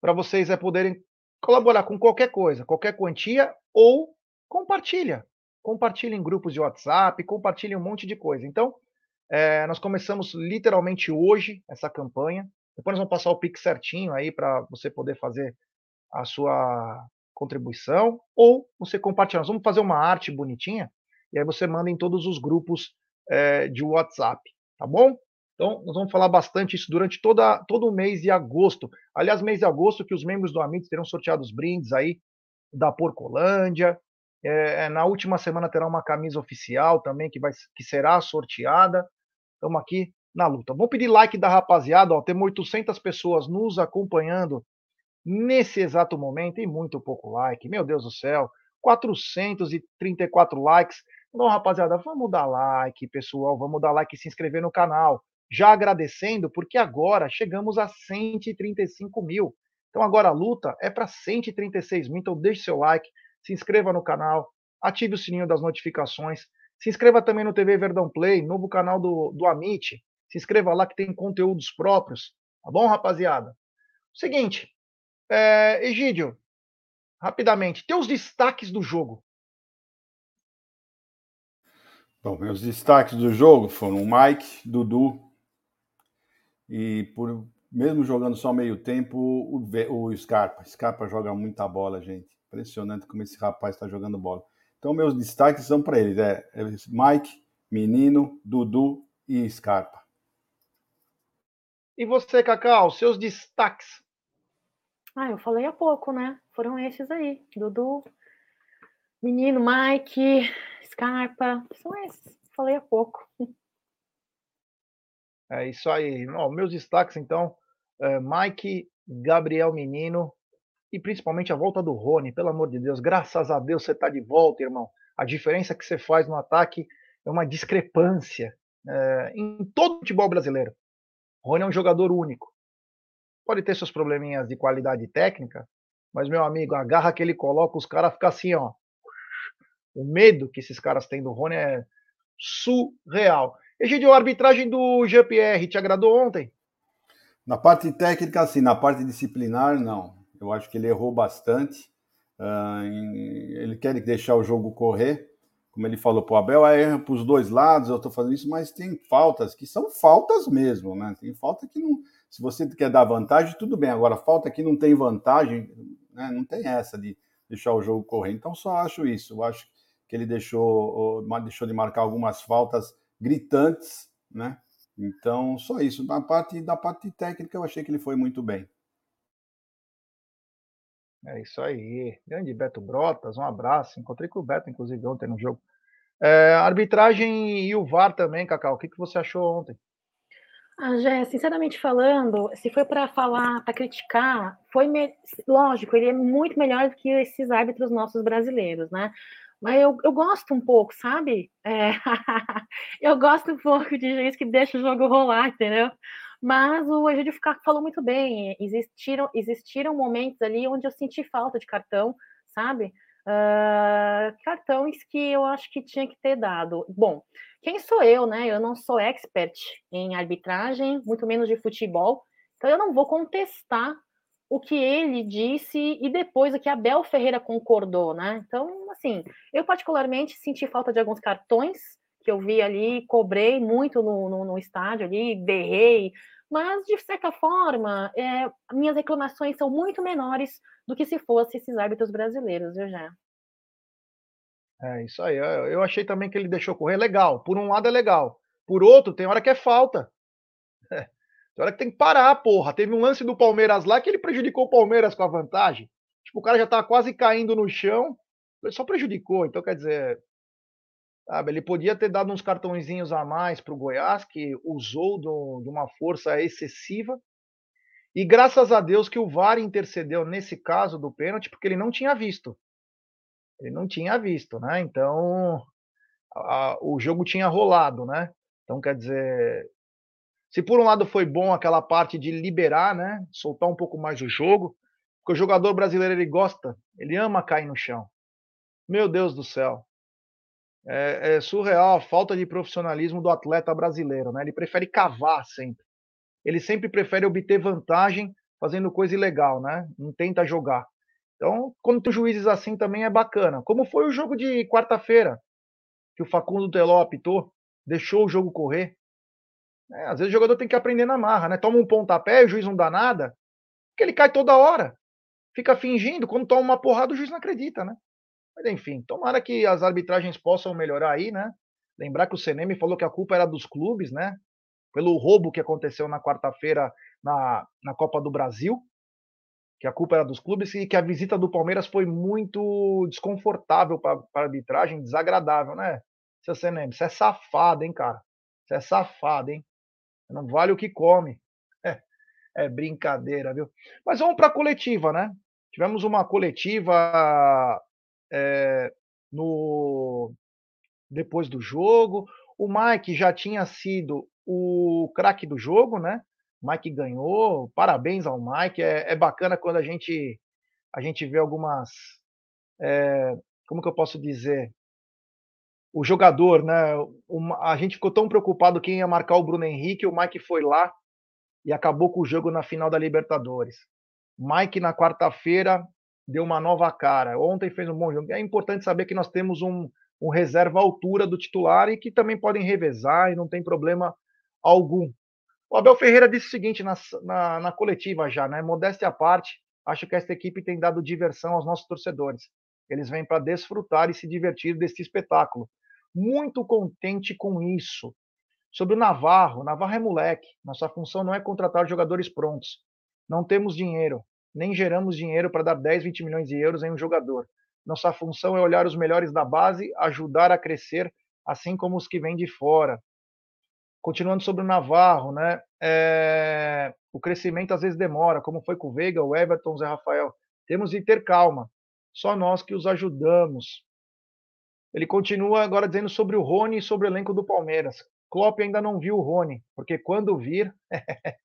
para vocês é poderem colaborar com qualquer coisa, qualquer quantia ou compartilha compartilhe em grupos de WhatsApp, compartilhe um monte de coisa. Então, é, nós começamos literalmente hoje essa campanha. Depois nós vamos passar o Pix certinho aí para você poder fazer a sua contribuição ou você compartilhar. Nós vamos fazer uma arte bonitinha e aí você manda em todos os grupos é, de WhatsApp, tá bom? Então, nós vamos falar bastante isso durante toda, todo o mês de agosto. Aliás, mês de agosto que os membros do Amit terão sorteados brindes aí da Porcolândia, É, é, na última semana terá uma camisa oficial também que, vai, que será sorteada. Estamos aqui na luta. Vamos pedir like da rapaziada, ó, temos 800 pessoas nos acompanhando nesse exato momento e muito pouco like. Meu Deus do céu, 434 likes. Então, rapaziada, vamos dar like, pessoal, vamos dar like e se inscrever no canal. Já agradecendo, porque agora chegamos a 135 mil. Então agora a luta é para 136 mil. Então deixe seu like, se inscreva no canal, ative o sininho das notificações. Se inscreva também no TV Verdão Play, novo canal do, do Amit. Se inscreva lá que tem conteúdos próprios. Tá bom, rapaziada? Seguinte, é, Egídio, rapidamente, teus destaques do jogo. Bom, meus destaques do jogo foram Mike, Dudu e por mesmo jogando só meio tempo, o, o Scarpa. Scarpa joga muita bola, gente. Impressionante como esse rapaz está jogando bola. Então, meus destaques são para eles: é, é Mike, Menino, Dudu e Scarpa. E você, Cacau, seus destaques? Ah, eu falei há pouco, né? Foram esses aí: Dudu, Menino, Mike, Scarpa. São esses. Falei há pouco. É isso aí. Ó, meus destaques, então: é, Mike, Gabriel Menino, e principalmente a volta do Rony, pelo amor de Deus, graças a Deus você está de volta, irmão. A diferença que você faz no ataque é uma discrepância é, em todo o futebol brasileiro. O Rony é um jogador único. Pode ter seus probleminhas de qualidade técnica, mas, meu amigo, a garra que ele coloca, os caras ficam assim, ó. O medo que esses caras têm do Rony é surreal. Egidio, a arbitragem do GPR te agradou ontem? Na parte técnica, sim. Na parte disciplinar, não. Eu acho que ele errou bastante. Uh, ele quer deixar o jogo correr. Como ele falou para o Abel, é erro para os dois lados, eu estou fazendo isso, mas tem faltas que são faltas mesmo, né? Tem falta que não. Se você quer dar vantagem, tudo bem. Agora, falta que não tem vantagem, né? não tem essa de deixar o jogo correr. Então, só acho isso. Eu acho que ele deixou, deixou de marcar algumas faltas gritantes, né? Então, só isso. Na parte, da parte técnica, eu achei que ele foi muito bem. É isso aí. Grande Beto Brotas, um abraço. Encontrei com o Beto, inclusive, ontem no jogo. É, arbitragem e o VAR também, Cacau. O que, que você achou ontem? Ah, Jé, sinceramente falando, se foi para falar, para criticar, foi me... lógico, ele é muito melhor do que esses árbitros nossos brasileiros, né? Mas eu, eu gosto um pouco, sabe? É... eu gosto um pouco de juiz que deixa o jogo rolar, entendeu? Mas o Egídio falou muito bem. Existiram, existiram momentos ali onde eu senti falta de cartão, sabe? Uh, cartões que eu acho que tinha que ter dado. Bom, quem sou eu, né? Eu não sou expert em arbitragem, muito menos de futebol, então eu não vou contestar o que ele disse e depois o que a Bel Ferreira concordou, né? Então, assim, eu particularmente senti falta de alguns cartões que eu vi ali, cobrei muito no, no, no estádio ali, berrei, mas de certa forma, é, minhas reclamações são muito menores do que se fossem esses árbitros brasileiros, viu, já? É isso aí. Eu achei também que ele deixou correr legal. Por um lado é legal, por outro tem hora que é falta. É. Tem hora que tem que parar, porra. Teve um lance do Palmeiras lá que ele prejudicou o Palmeiras com a vantagem. Tipo, o cara já tava quase caindo no chão, ele só prejudicou. Então, quer dizer, sabe, ele podia ter dado uns cartõezinhos a mais para o Goiás, que usou do, de uma força excessiva. E graças a Deus que o VAR intercedeu nesse caso do pênalti, porque ele não tinha visto. Ele não tinha visto, né? Então, a, o jogo tinha rolado, né? Então, quer dizer, se por um lado foi bom aquela parte de liberar, né, soltar um pouco mais o jogo, porque o jogador brasileiro ele gosta, ele ama cair no chão. Meu Deus do céu. É, é surreal a falta de profissionalismo do atleta brasileiro, né? Ele prefere cavar sempre. Ele sempre prefere obter vantagem fazendo coisa ilegal, né? Não tenta jogar. Então, quando tem juízes assim também é bacana. Como foi o jogo de quarta-feira, que o Facundo Teló apitou, deixou o jogo correr. É, às vezes o jogador tem que aprender na marra, né? Toma um pontapé, o juiz não dá nada, porque ele cai toda hora. Fica fingindo, quando toma uma porrada, o juiz não acredita, né? Mas enfim, tomara que as arbitragens possam melhorar aí, né? Lembrar que o CNM falou que a culpa era dos clubes, né? Pelo roubo que aconteceu na quarta-feira na, na Copa do Brasil. que a culpa era dos clubes e que a visita do Palmeiras foi muito desconfortável para a arbitragem, desagradável, né? Seu CNM, você é safado, hein, cara? Você é safado, hein? Não vale o que come. É, é brincadeira, viu? Mas vamos para a coletiva, né? Tivemos uma coletiva é, no depois do jogo. O Mike já tinha sido o craque do jogo, né? Mike ganhou, parabéns ao Mike. É, é, bacana quando a gente a gente vê algumas, é, como que eu posso dizer, o jogador, né? a gente ficou tão preocupado quem ia marcar o Bruno Henrique, o Mike foi lá e acabou com o jogo na final da Libertadores. Mike na quarta-feira deu uma nova cara. Ontem fez um bom jogo. É importante saber que nós temos um, um reserva à altura do titular e que também podem revezar e não tem problema algum. O Abel Ferreira disse o seguinte na, na, na coletiva já, né? Modéstia à parte, acho que esta equipe tem dado diversão aos nossos torcedores. Eles vêm para desfrutar e se divertir deste espetáculo. Muito contente com isso. Sobre o Navarro, Navarro é moleque. Nossa função não é contratar jogadores prontos. Não temos dinheiro, nem geramos dinheiro para dar 10, 20 milhões de euros em um jogador. Nossa função é olhar os melhores da base, ajudar a crescer, assim como os que vêm de fora continuando sobre o Navarro, né? É, o crescimento às vezes demora, como foi com o Veiga, o Everton, o Zé Rafael. Temos de ter calma. Só nós que os ajudamos. Ele continua agora dizendo sobre o Rony e sobre o elenco do Palmeiras. Klopp ainda não viu o Rony, porque quando vir,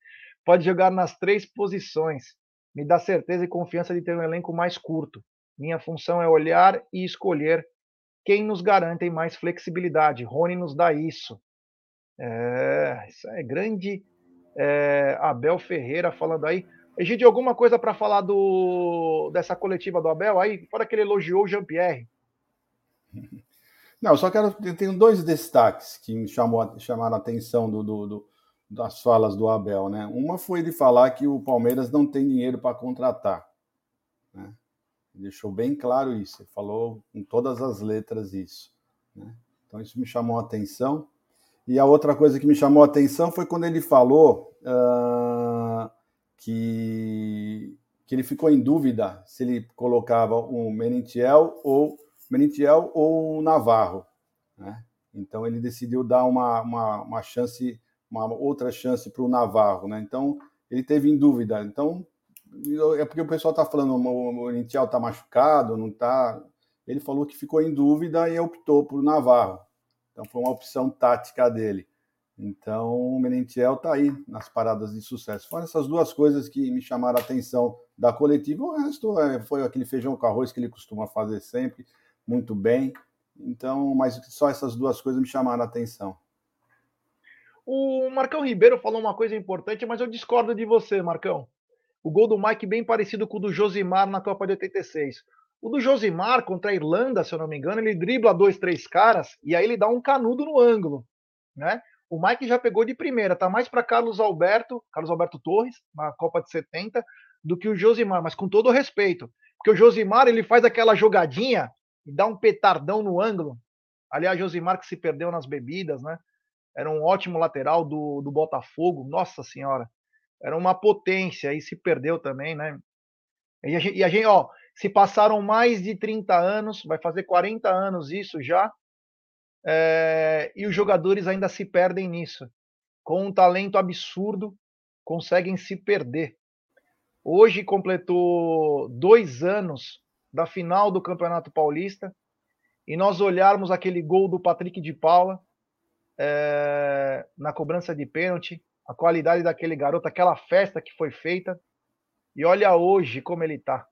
pode jogar nas três posições. Me dá certeza e confiança de ter um elenco mais curto. Minha função é olhar e escolher quem nos garante mais flexibilidade. Rony nos dá isso. É, isso é grande é, Abel Ferreira falando aí. Egide, alguma coisa para falar do, dessa coletiva do Abel aí? Fora que ele elogiou o Jean-Pierre. Não, só quero. Tenho dois destaques que me chamou, chamaram a atenção do, do, do, das falas do Abel, né? Uma foi ele falar que o Palmeiras não tem dinheiro para contratar. Né? Deixou bem claro isso, ele falou com todas as letras isso. Né? Então isso me chamou a atenção. E a outra coisa que me chamou a atenção foi quando ele falou uh, que, que ele ficou em dúvida se ele colocava o Menentiel ou Menentiel ou Navarro. Né? Então ele decidiu dar uma, uma, uma chance, uma outra chance para o Navarro. Né? Então ele teve em dúvida. Então é porque o pessoal está falando o Menentiel está machucado, não está. Ele falou que ficou em dúvida e optou por Navarro. Então foi uma opção tática dele. Então o Menentiel está aí nas paradas de sucesso. Foram essas duas coisas que me chamaram a atenção da coletiva. O resto é, foi aquele feijão com arroz que ele costuma fazer sempre, muito bem. Então, mas só essas duas coisas me chamaram a atenção. O Marcão Ribeiro falou uma coisa importante, mas eu discordo de você, Marcão. O gol do Mike bem parecido com o do Josimar na Copa de 86. O do Josimar contra a Irlanda, se eu não me engano, ele dribla dois, três caras e aí ele dá um canudo no ângulo, né? O Mike já pegou de primeira, tá mais para Carlos Alberto, Carlos Alberto Torres, na Copa de 70, do que o Josimar, mas com todo respeito. Porque o Josimar, ele faz aquela jogadinha e dá um petardão no ângulo. Aliás, Josimar que se perdeu nas bebidas, né? Era um ótimo lateral do, do Botafogo, nossa senhora. Era uma potência e se perdeu também, né? E a gente, e a gente ó, se passaram mais de 30 anos, vai fazer 40 anos isso já, é, e os jogadores ainda se perdem nisso. Com um talento absurdo, conseguem se perder. Hoje completou dois anos da final do Campeonato Paulista, e nós olharmos aquele gol do Patrick de Paula é, na cobrança de pênalti, a qualidade daquele garoto, aquela festa que foi feita, e olha hoje como ele está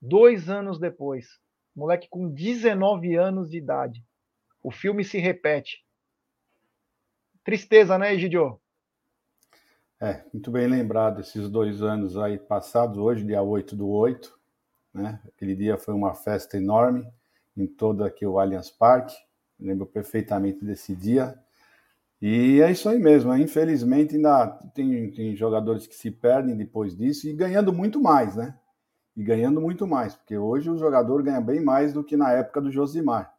dois anos depois. Moleque com 19 anos de idade. O filme se repete. Tristeza, né, Egidio? É, muito bem lembrado esses dois anos aí passados, hoje, dia 8 do 8, né? Aquele dia foi uma festa enorme em todo aqui o Allianz Parque, lembro perfeitamente desse dia. E é isso aí mesmo, né? infelizmente ainda tem, tem jogadores que se perdem depois disso e ganhando muito mais, né? e ganhando muito mais, porque hoje o jogador ganha bem mais do que na época do Josimar.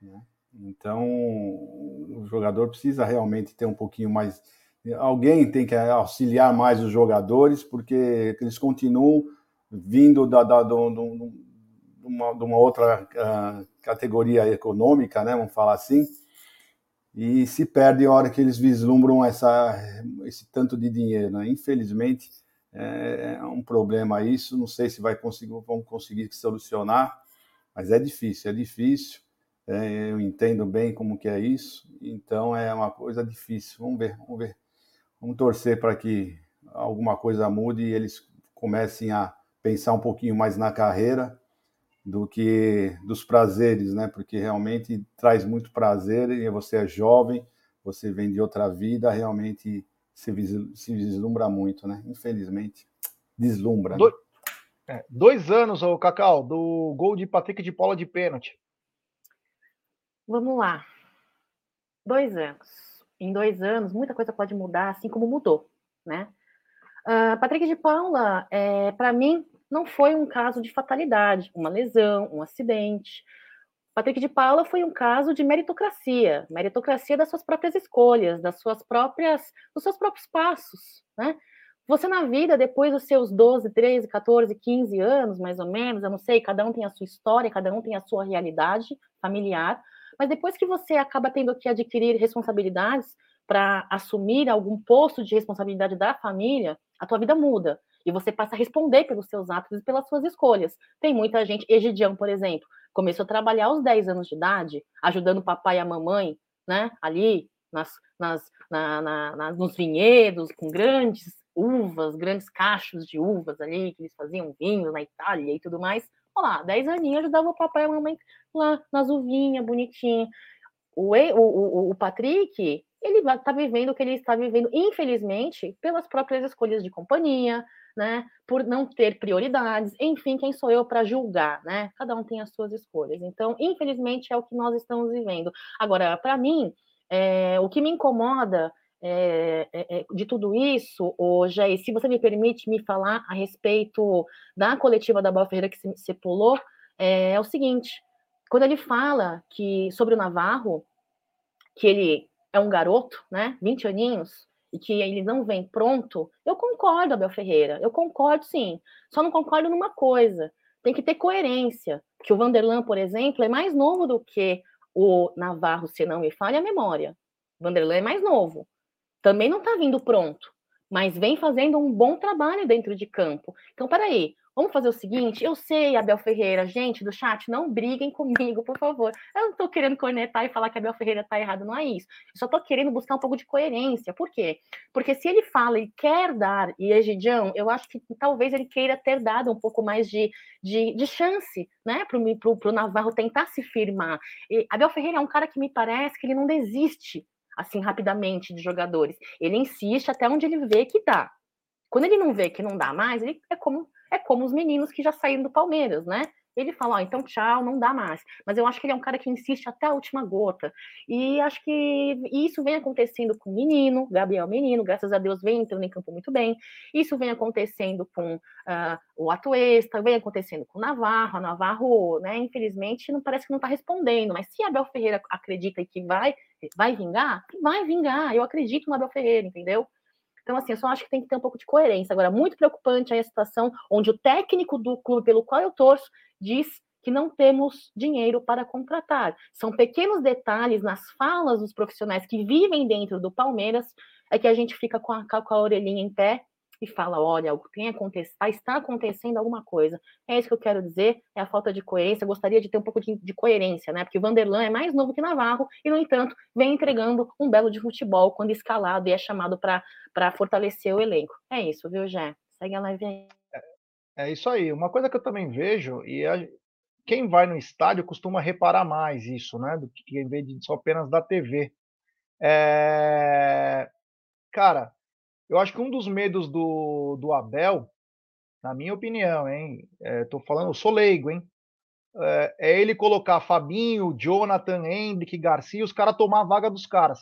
Né? Então, o jogador precisa realmente ter um pouquinho mais alguém tem que auxiliar mais os jogadores, porque eles continuam vindo da, da, do, de, uma, uma outra uh, categoria econômica, né, vamos falar assim, e se perde a hora que eles vislumbram essa, esse tanto de dinheiro. Né? Infelizmente, é, é um problema isso, não sei se vai conseguir, vão conseguir solucionar, mas é difícil, é difícil. É, eu entendo bem como que é isso, então é uma coisa difícil. Vamos ver, vamos ver. Vamos torcer para que alguma coisa mude e eles comecem a pensar um pouquinho mais na carreira do que dos prazeres, né? Porque realmente traz muito prazer e você é jovem, você vem de outra vida, realmente se, se vislumbra muito, né? Infelizmente, deslumbra. Dois, né? é, dois anos, o Cacau, do gol de Patrick de Paula de pênalti. Vamos lá. Dois anos. Em dois anos, muita coisa pode mudar, assim como mudou, né? Uh, Patrick de Paula, é, para mim, não foi um caso de fatalidade, uma lesão, um acidente. Patrick de Paula foi um caso de meritocracia, meritocracia das suas próprias escolhas, das suas próprias, dos seus próprios passos, né? Você na vida, depois dos seus 12, 13, 14, 15 anos, mais ou menos, eu não sei, cada um tem a sua história, cada um tem a sua realidade familiar, mas depois que você acaba tendo que adquirir responsabilidades para assumir algum posto de responsabilidade da família, a tua vida muda. E você passa a responder pelos seus atos e pelas suas escolhas. Tem muita gente, Egidião, por exemplo, começou a trabalhar aos 10 anos de idade, ajudando o papai e a mamãe, né, ali, nas, nas, na, na, na, nos vinhedos, com grandes uvas, grandes cachos de uvas ali, que eles faziam vinho na Itália e tudo mais. Olha lá, 10 aninhos ajudava o papai e a mamãe lá nas uvinhas, bonitinho. O, o, o, o Patrick, ele está vivendo o que ele está vivendo, infelizmente, pelas próprias escolhas de companhia, né? Por não ter prioridades, enfim, quem sou eu para julgar, né? Cada um tem as suas escolhas. Então, infelizmente, é o que nós estamos vivendo. Agora, para mim, é, o que me incomoda é, é, de tudo isso, hoje, e se você me permite me falar a respeito da coletiva da Bal Ferreira que você pulou, é, é o seguinte: quando ele fala que sobre o Navarro, que ele é um garoto, né, 20 aninhos, e que ele não vem pronto, eu concordo, Abel Ferreira, eu concordo sim. Só não concordo numa coisa: tem que ter coerência. Que o Vanderlan, por exemplo, é mais novo do que o Navarro, se não me falha a memória. O Vanderlan é mais novo. Também não está vindo pronto, mas vem fazendo um bom trabalho dentro de campo. Então, peraí, Vamos fazer o seguinte, eu sei, Abel Ferreira, gente do chat, não briguem comigo, por favor. Eu não estou querendo cornetar e falar que Abel Ferreira está errado, não é isso. Eu só estou querendo buscar um pouco de coerência. Por quê? Porque se ele fala e quer dar, e Egidião, eu acho que talvez ele queira ter dado um pouco mais de, de, de chance, né, para o Navarro tentar se firmar. E Abel Ferreira é um cara que me parece que ele não desiste assim rapidamente de jogadores. Ele insiste até onde ele vê que dá. Quando ele não vê que não dá mais, ele é como é como os meninos que já saíram do Palmeiras, né? Ele fala, ó, então tchau, não dá mais. Mas eu acho que ele é um cara que insiste até a última gota. E acho que isso vem acontecendo com o menino, Gabriel Menino, graças a Deus vem entrando em campo muito bem. Isso vem acontecendo com uh, o Atuesta, vem acontecendo com o Navarro. O Navarro, né, infelizmente, não parece que não está respondendo. Mas se Abel Ferreira acredita que vai, vai vingar, vai vingar. Eu acredito no Abel Ferreira, entendeu? Então, assim, eu só acho que tem que ter um pouco de coerência. Agora, muito preocupante aí a situação onde o técnico do clube pelo qual eu torço diz que não temos dinheiro para contratar. São pequenos detalhes nas falas dos profissionais que vivem dentro do Palmeiras é que a gente fica com a, com a orelhinha em pé e fala, olha, algo tem acontecido, está acontecendo alguma coisa. É isso que eu quero dizer, é a falta de coerência. Eu gostaria de ter um pouco de, de coerência, né? Porque Vanderlan é mais novo que Navarro e, no entanto, vem entregando um belo de futebol quando escalado e é chamado para fortalecer o elenco. É isso, viu, Jé? Segue a live aí. É, é isso aí. Uma coisa que eu também vejo, e quem vai no estádio costuma reparar mais isso, né? Do que em vez de só apenas da TV. É... Cara, eu acho que um dos medos do, do Abel, na minha opinião, hein? É, tô falando, eu sou leigo, hein? É, é ele colocar Fabinho, Jonathan, Hendrick, Garcia, os caras tomar a vaga dos caras.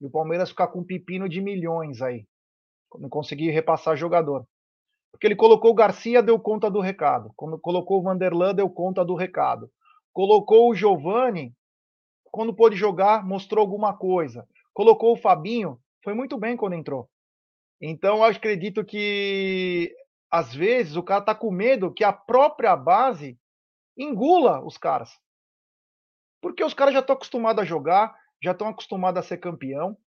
E o Palmeiras ficar com um pepino de milhões aí. Não conseguir repassar jogador. Porque ele colocou o Garcia, deu conta do recado. Quando colocou o Vanderlan, deu conta do recado. Colocou o Giovani, quando pôde jogar, mostrou alguma coisa. Colocou o Fabinho, foi muito bem quando entrou. Então, eu acredito que às vezes o cara tá com medo que a própria base engula os caras. Porque os caras já estão acostumados a jogar, já estão acostumados a ser campeão.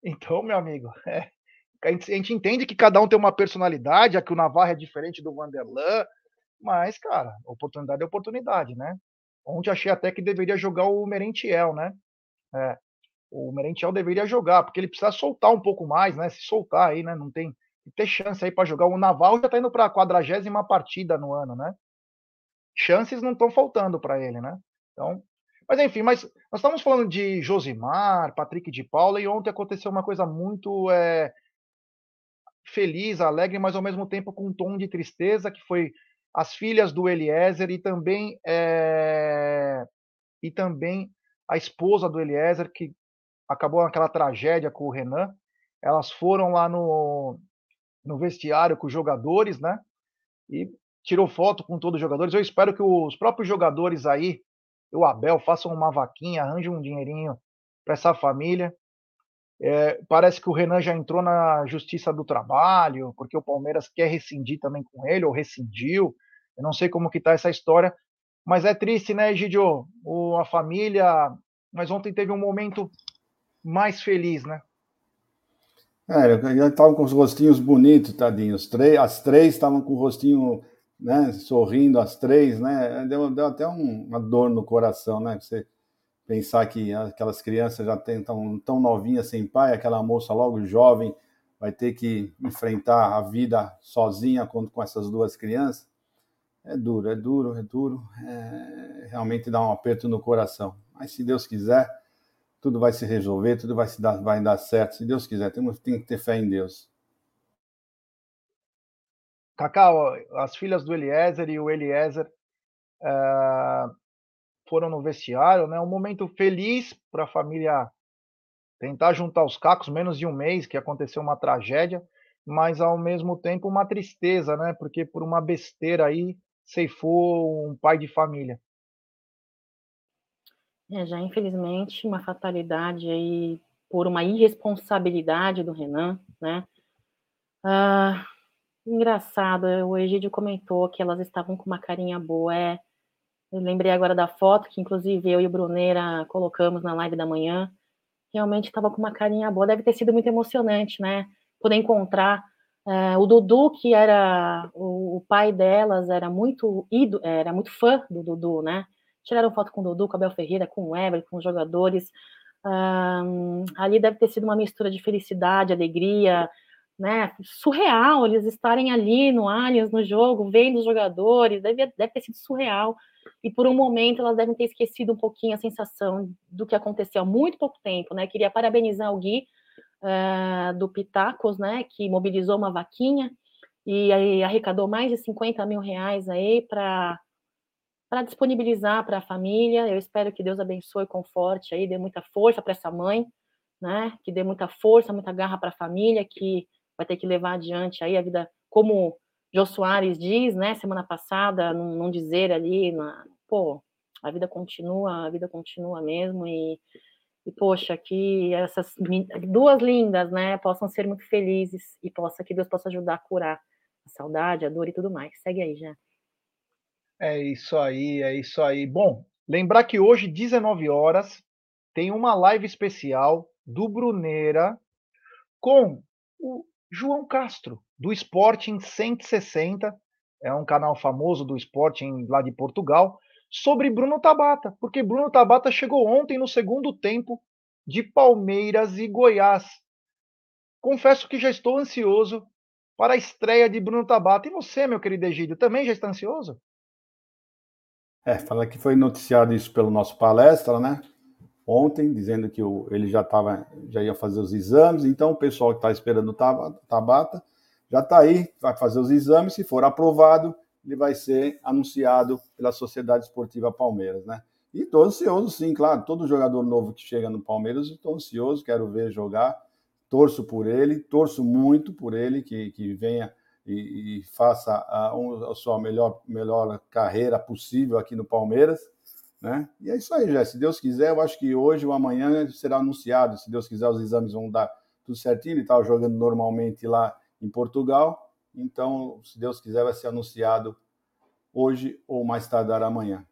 Então, meu amigo, é, a, gente, a, gente, entende que cada um tem uma personalidade, aqui o Navarro é diferente do Vanderlan, mas, cara, oportunidade é oportunidade, né? Ontem achei até que deveria jogar o Merentiel, né? É, o Merentiel deveria jogar, porque ele precisa soltar um pouco mais, né? Se soltar aí, né? Não tem, ter chance aí para jogar. O Naval já tá indo para a quadragésima partida no ano, né? Chances não estão faltando para ele, né? Então, mas enfim, mas nós estamos falando de Josimar, Patrick de Paula, e ontem aconteceu uma coisa muito é, feliz, alegre, mas ao mesmo tempo com um tom de tristeza, que foi as filhas do Eliezer e também é, e também a esposa do Eliezer, que acabou aquela tragédia com o Renan. Elas foram lá no, no vestiário com os jogadores, né? E tirou foto com todos os jogadores. Eu espero que os próprios jogadores aí, o Abel, façam uma vaquinha, arranjem um dinheirinho para essa família. É, parece que o Renan já entrou na Justiça do Trabalho, porque o Palmeiras quer rescindir também com ele, ou rescindiu. Eu não sei como que tá essa história, mas é triste, né, Gidio? A família. Mas ontem teve um momento mais feliz, né? É, estavam com os rostinhos bonitos, tadinhos. Três, as três estavam com o rostinho, né, sorrindo, as três, né? Deu, deu até um, uma dor no coração, né? Você pensar que aquelas crianças já estão tão novinhas sem pai, aquela moça logo jovem vai ter que enfrentar a vida sozinha com, com essas duas crianças. É duro, é duro, é duro. É, realmente dá um aperto no coração. Mas se Deus quiser, tudo vai se resolver, tudo vai, se dar, vai dar certo, se Deus quiser. Temos, tem que ter fé em Deus. Cacau, as filhas do Eliezer e o Eliezer é, foram no vestiário, né? Um momento feliz para a família tentar juntar os cacos, menos de um mês que aconteceu uma tragédia, mas ao mesmo tempo uma tristeza, né? Porque por uma besteira aí ceifou um pai de família. É, já infelizmente uma fatalidade aí por uma irresponsabilidade do Renan, né? Ah, engraçado, o Egídio comentou que elas estavam com uma carinha boa. É, eu lembrei agora da foto que inclusive eu e o Bruneira colocamos na live da manhã. Realmente estava com uma carinha boa. Deve ter sido muito emocionante, né? Poder encontrar é, o Dudu, que era o, o, pai delas, era muito ido, era muito fã do Dudu, né? Tiraram foto com o Dudu, com Abel Ferreira, com o Ever, com os jogadores. Um, ali deve ter sido uma mistura de felicidade, alegria, né? Surreal eles estarem ali no Allianz, no jogo, vendo os jogadores, deve, deve ter sido surreal. E por um momento elas devem ter esquecido um pouquinho a sensação do que aconteceu há muito pouco tempo, né? Queria parabenizar o Gui uh, do Pitacos, né? Que mobilizou uma vaquinha e arrecadou mais de 50 mil reais aí para para disponibilizar para a família. Eu espero que Deus abençoe, conforte aí, dê muita força para essa mãe, né? Que dê muita força, muita garra para a família, que vai ter que levar adiante aí a vida, como Jô Soares diz, né? Semana passada, num, num dizer ali, na, pô, a vida continua, a vida continua mesmo e, e poxa, que essas duas lindas, né, possam ser muito felizes e possa que Deus possa ajudar a curar a saudade, a dor e tudo mais. Segue aí, já. É isso aí, é isso aí. Bom, lembrar que hoje, 19 horas, tem uma live especial do Bruneira com o João Castro, do Sporting 160, é um canal famoso do Sporting lá de Portugal, sobre Bruno Tabata, porque Bruno Tabata chegou ontem no segundo tempo de Palmeiras e Goiás. Confesso que já estou ansioso para a estreia de Bruno Tabata. E você, meu querido Egídio, também já está ansioso? É, fala que foi noticiado isso pelo nosso palestra, né? Ontem, dizendo que o, ele já tava, já ia fazer os exames, então o pessoal que está esperando o Tabata já está aí, vai fazer os exames, se for aprovado, ele vai ser anunciado pela Sociedade Esportiva Palmeiras, né? E estou ansioso, sim, claro. Todo jogador novo que chega no Palmeiras, estou ansioso, quero ver jogar, torço por ele, torço muito por ele, que, que venha e, e faça a, a, sua melhor, melhor carreira possível aqui no Palmeiras. Né? E é isso aí, já. Se Deus quiser, eu acho que hoje ou amanhã será anunciado. Se Deus quiser, os exames vão dar tudo certinho. Ele estava jogando normalmente lá em Portugal. Então, se Deus quiser, vai ser anunciado hoje ou mais tardar amanhã.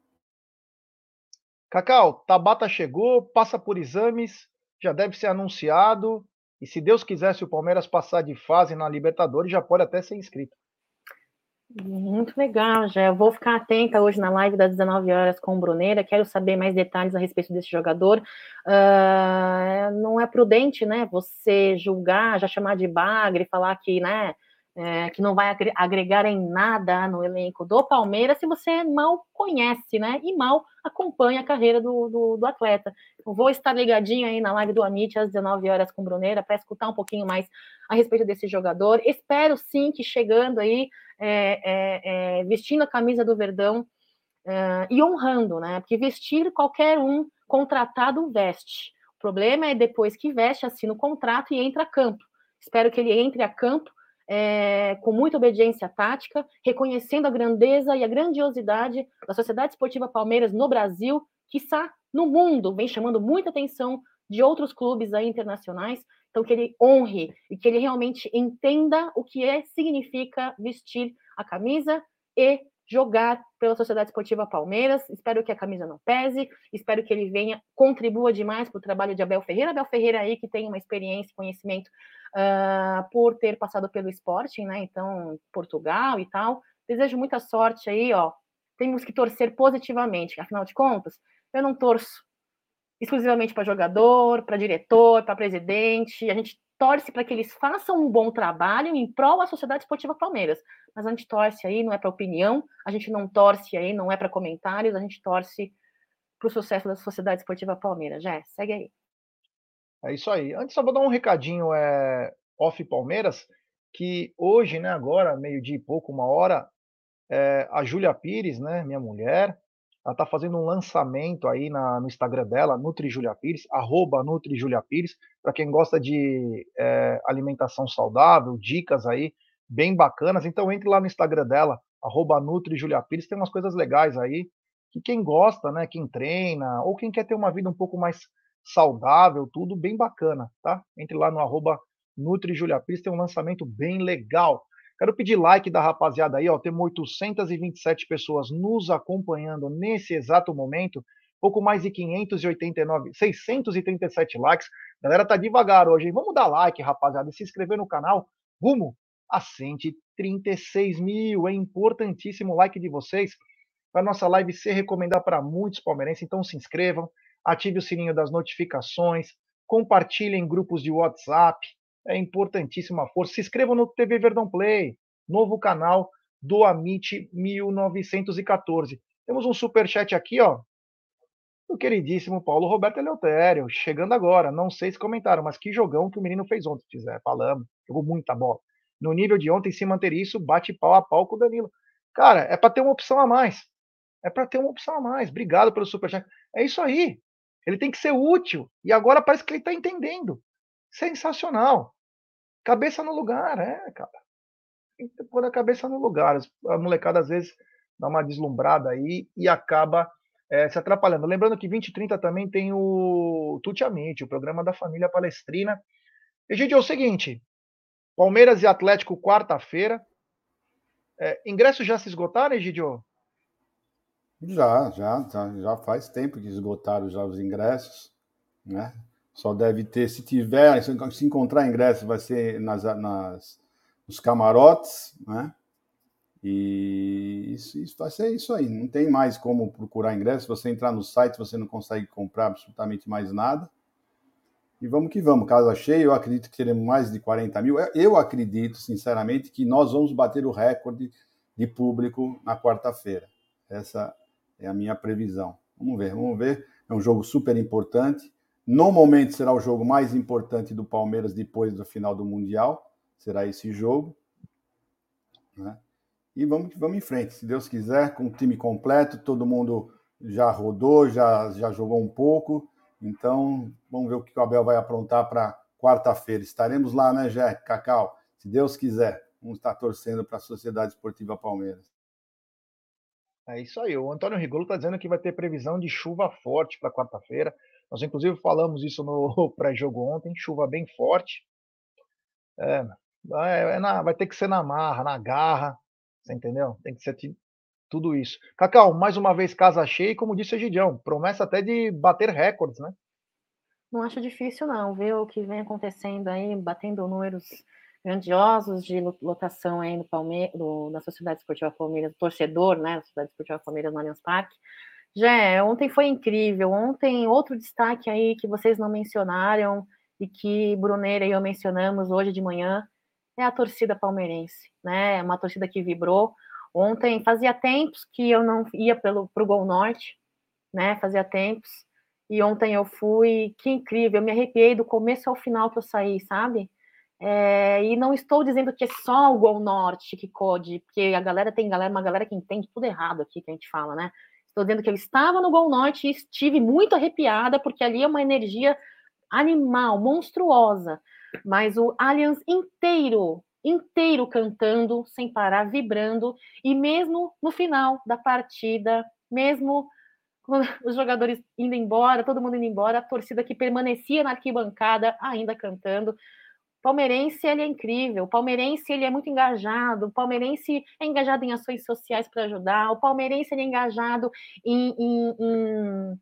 Cacau, Tabata chegou, passa por exames, já deve ser anunciado. E se Deus quiser, se o Palmeiras passar de fase na Libertadores, já pode até ser inscrito. Muito legal, já. Eu vou ficar atenta hoje na live das 19 horas com o Bruneira. Quero saber mais detalhes a respeito desse jogador. Uh, não é prudente, né? Você julgar, já chamar de bagre, falar que, né? É, que não vai agregar em nada no elenco do Palmeiras se você mal conhece, né? E mal acompanha a carreira do, do, do atleta. Eu vou estar ligadinho aí na live do Amit às 19 horas com Bruneira para escutar um pouquinho mais a respeito desse jogador. Espero sim que chegando aí, é, é, é vestindo a camisa do Verdão é, e honrando, né? Porque vestir qualquer um contratado veste. O problema é depois que veste, assina o contrato e entra a campo. Espero que ele entre a campo é, com muita obediência tática, reconhecendo a grandeza e a grandiosidade da Sociedade Esportiva Palmeiras no Brasil, quiçá no mundo, vem chamando muita atenção de outros clubes aí internacionais, então que ele honre e que ele realmente entenda o que é, significa vestir a camisa e jogar pela Sociedade Esportiva Palmeiras. Espero que a camisa não pese, espero que ele venha, contribua demais para o trabalho de Abel Ferreira. Abel Ferreira aí que tem uma experiência, conhecimento uh, por ter passado pelo Sporting, né? Então, Portugal e tal. Desejo muita sorte aí, ó. Temos que torcer positivamente, afinal de contas, eu não torço exclusivamente para jogador, para diretor, para presidente. A gente torce para que eles façam um bom trabalho em prol da Sociedade Esportiva Palmeiras. Mas a gente torce aí, não é para opinião, a gente não torce aí, não é para comentários, a gente torce para o sucesso da Sociedade Esportiva Palmeiras. Já, segue aí. É isso aí. Antes, só vou dar um recadinho é, off Palmeiras, que hoje, né, agora, meio-dia e pouco, uma hora, é, a Júlia Pires, né, minha mulher, ela está fazendo um lançamento aí na, no Instagram dela, Nutri Julia Pires, arroba Nutri Julia Pires, para quem gosta de é, alimentação saudável, dicas aí bem bacanas. Então entre lá no Instagram dela, arroba Nutri Julia Pires, tem umas coisas legais aí que quem gosta, né, quem treina, ou quem quer ter uma vida um pouco mais saudável, tudo bem bacana, tá? Entre lá no arroba Nutri Julia Pires, tem um lançamento bem legal. Quero pedir like da rapaziada aí, ó. Temos 827 pessoas nos acompanhando nesse exato momento. Pouco mais de 589, 637 likes. A galera tá devagar hoje, hein? Vamos dar like, rapaziada, e se inscrever no canal. Rumo a 136 mil. É importantíssimo o like de vocês para nossa live ser recomendada para muitos palmeirenses. Então se inscrevam, ative o sininho das notificações, compartilhem em grupos de WhatsApp, é importantíssima força. Se inscrevam no TV Verdão Play, novo canal do Amit 1914. Temos um super chat aqui, ó, do queridíssimo Paulo Roberto Eleutério, chegando agora. Não sei se comentaram, mas que jogão que o menino fez ontem, fizer, falamos. Jogou muita bola. No nível de ontem, se manter isso, bate pau a pau com o Danilo. Cara, é para ter uma opção a mais. É para ter uma opção a mais. Obrigado pelo superchat. É isso aí. Ele tem que ser útil. E agora parece que ele está entendendo. Sensacional. Cabeça no lugar, é, cara. Tem que pôr a cabeça no lugar. A molecada às vezes dá uma deslumbrada aí e acaba é, se atrapalhando. Lembrando que 20 e 30 também tem o Tutiamente, o programa da família palestrina. E, gente, é o seguinte: Palmeiras e Atlético, quarta-feira. É, ingressos já se esgotaram, Egidio? Já, já, já, faz tempo que esgotaram já os ingressos, né? Só deve ter, se tiver, se encontrar ingresso, vai ser nas, nas, nos camarotes, né? E isso, isso, vai ser isso aí. Não tem mais como procurar ingresso. Se você entrar no site, você não consegue comprar absolutamente mais nada. E vamos que vamos. Casa cheia, eu acredito que teremos mais de 40 mil. Eu acredito, sinceramente, que nós vamos bater o recorde de público na quarta-feira. Essa é a minha previsão. Vamos ver, vamos ver. É um jogo super importante. No momento será o jogo mais importante do Palmeiras depois do final do Mundial. Será esse jogo. Né? E vamos, vamos em frente, se Deus quiser, com o time completo, todo mundo já rodou, já, já jogou um pouco. Então, vamos ver o que o Abel vai aprontar para quarta-feira. Estaremos lá, né, Jé? Cacau? Se Deus quiser, vamos estar torcendo para a Sociedade Esportiva Palmeiras. É isso aí. O Antônio Rigolo está dizendo que vai ter previsão de chuva forte para quarta-feira. Nós, inclusive, falamos isso no pré-jogo ontem, chuva bem forte. É, é, na, vai ter que ser na marra, na garra, você entendeu? Tem que ser tudo isso. Cacau, mais uma vez casa cheia, e como disse o Gidião, promessa até de bater recordes, né? Não acho difícil, não, ver o que vem acontecendo aí, batendo números grandiosos de lotação aí no Palmeiras, da Sociedade Esportiva Palmeiras, torcedor, né, da Sociedade Esportiva Palmeiras no Allianz Parque. Já ontem foi incrível. Ontem, outro destaque aí que vocês não mencionaram e que Bruneira e eu mencionamos hoje de manhã é a torcida palmeirense, né? É uma torcida que vibrou. Ontem fazia tempos que eu não ia pelo pro Gol Norte, né? Fazia tempos. E ontem eu fui, que incrível, eu me arrepiei do começo ao final que eu saí, sabe? É, e não estou dizendo que é só o Gol Norte que code, porque a galera tem galera, uma galera que entende tudo errado aqui que a gente fala, né? Estou dizendo que eu estava no Gol Norte e estive muito arrepiada, porque ali é uma energia animal, monstruosa. Mas o Allianz inteiro, inteiro cantando, sem parar, vibrando, e mesmo no final da partida, mesmo os jogadores indo embora, todo mundo indo embora, a torcida que permanecia na arquibancada ainda cantando palmeirense ele é incrível, o palmeirense ele é muito engajado, o palmeirense é engajado em ações sociais para ajudar, o palmeirense ele é engajado em, em, em,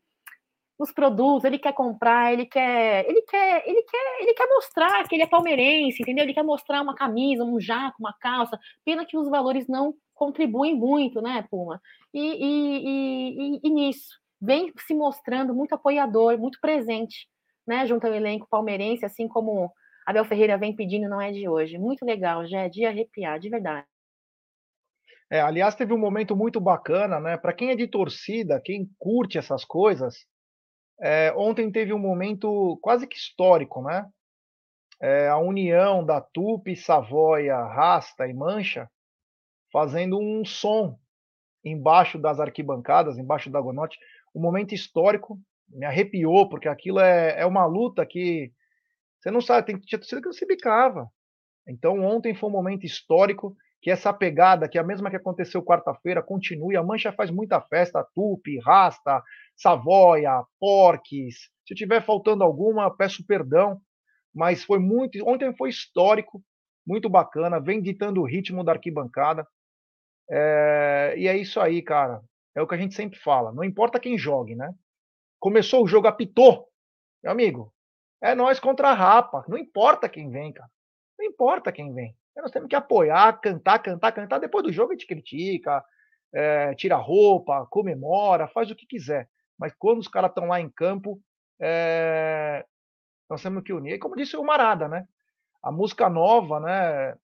nos produtos, ele quer comprar, ele quer, ele quer, ele quer, ele quer mostrar que ele é palmeirense, entendeu? Ele quer mostrar uma camisa, um jaco, uma calça. Pena que os valores não contribuem muito, né, Puma? E, e, e, e nisso vem se mostrando muito apoiador, muito presente, né, junto ao elenco palmeirense, assim como Abel Ferreira vem pedindo, não é de hoje. Muito legal, já é de arrepiar, de verdade. É, aliás, teve um momento muito bacana, né? Para quem é de torcida, quem curte essas coisas, é, ontem teve um momento quase que histórico, né? É, a união da Tupi, Savoia, Rasta e Mancha fazendo um som embaixo das arquibancadas, embaixo da Gonote. Um momento histórico, me arrepiou, porque aquilo é, é uma luta que você não sabe, tem tinha torcida que não se bicava. Então ontem foi um momento histórico que essa pegada, que é a mesma que aconteceu quarta-feira, continue. A Mancha faz muita festa, Tupi, Rasta, Savoia, Porques. Se tiver faltando alguma, peço perdão, mas foi muito. Ontem foi histórico, muito bacana, vem ditando o ritmo da arquibancada. É, e é isso aí, cara. É o que a gente sempre fala. Não importa quem jogue, né? Começou o jogo, apitou. Meu amigo, é nós contra a rapa. Não importa quem vem, cara. Não importa quem vem. Nós temos que apoiar, cantar, cantar, cantar. Depois do jogo a gente critica, é, tira roupa, comemora, faz o que quiser. Mas quando os caras estão lá em campo, é, nós temos que unir. E como disse o Marada, né? A música nova, né?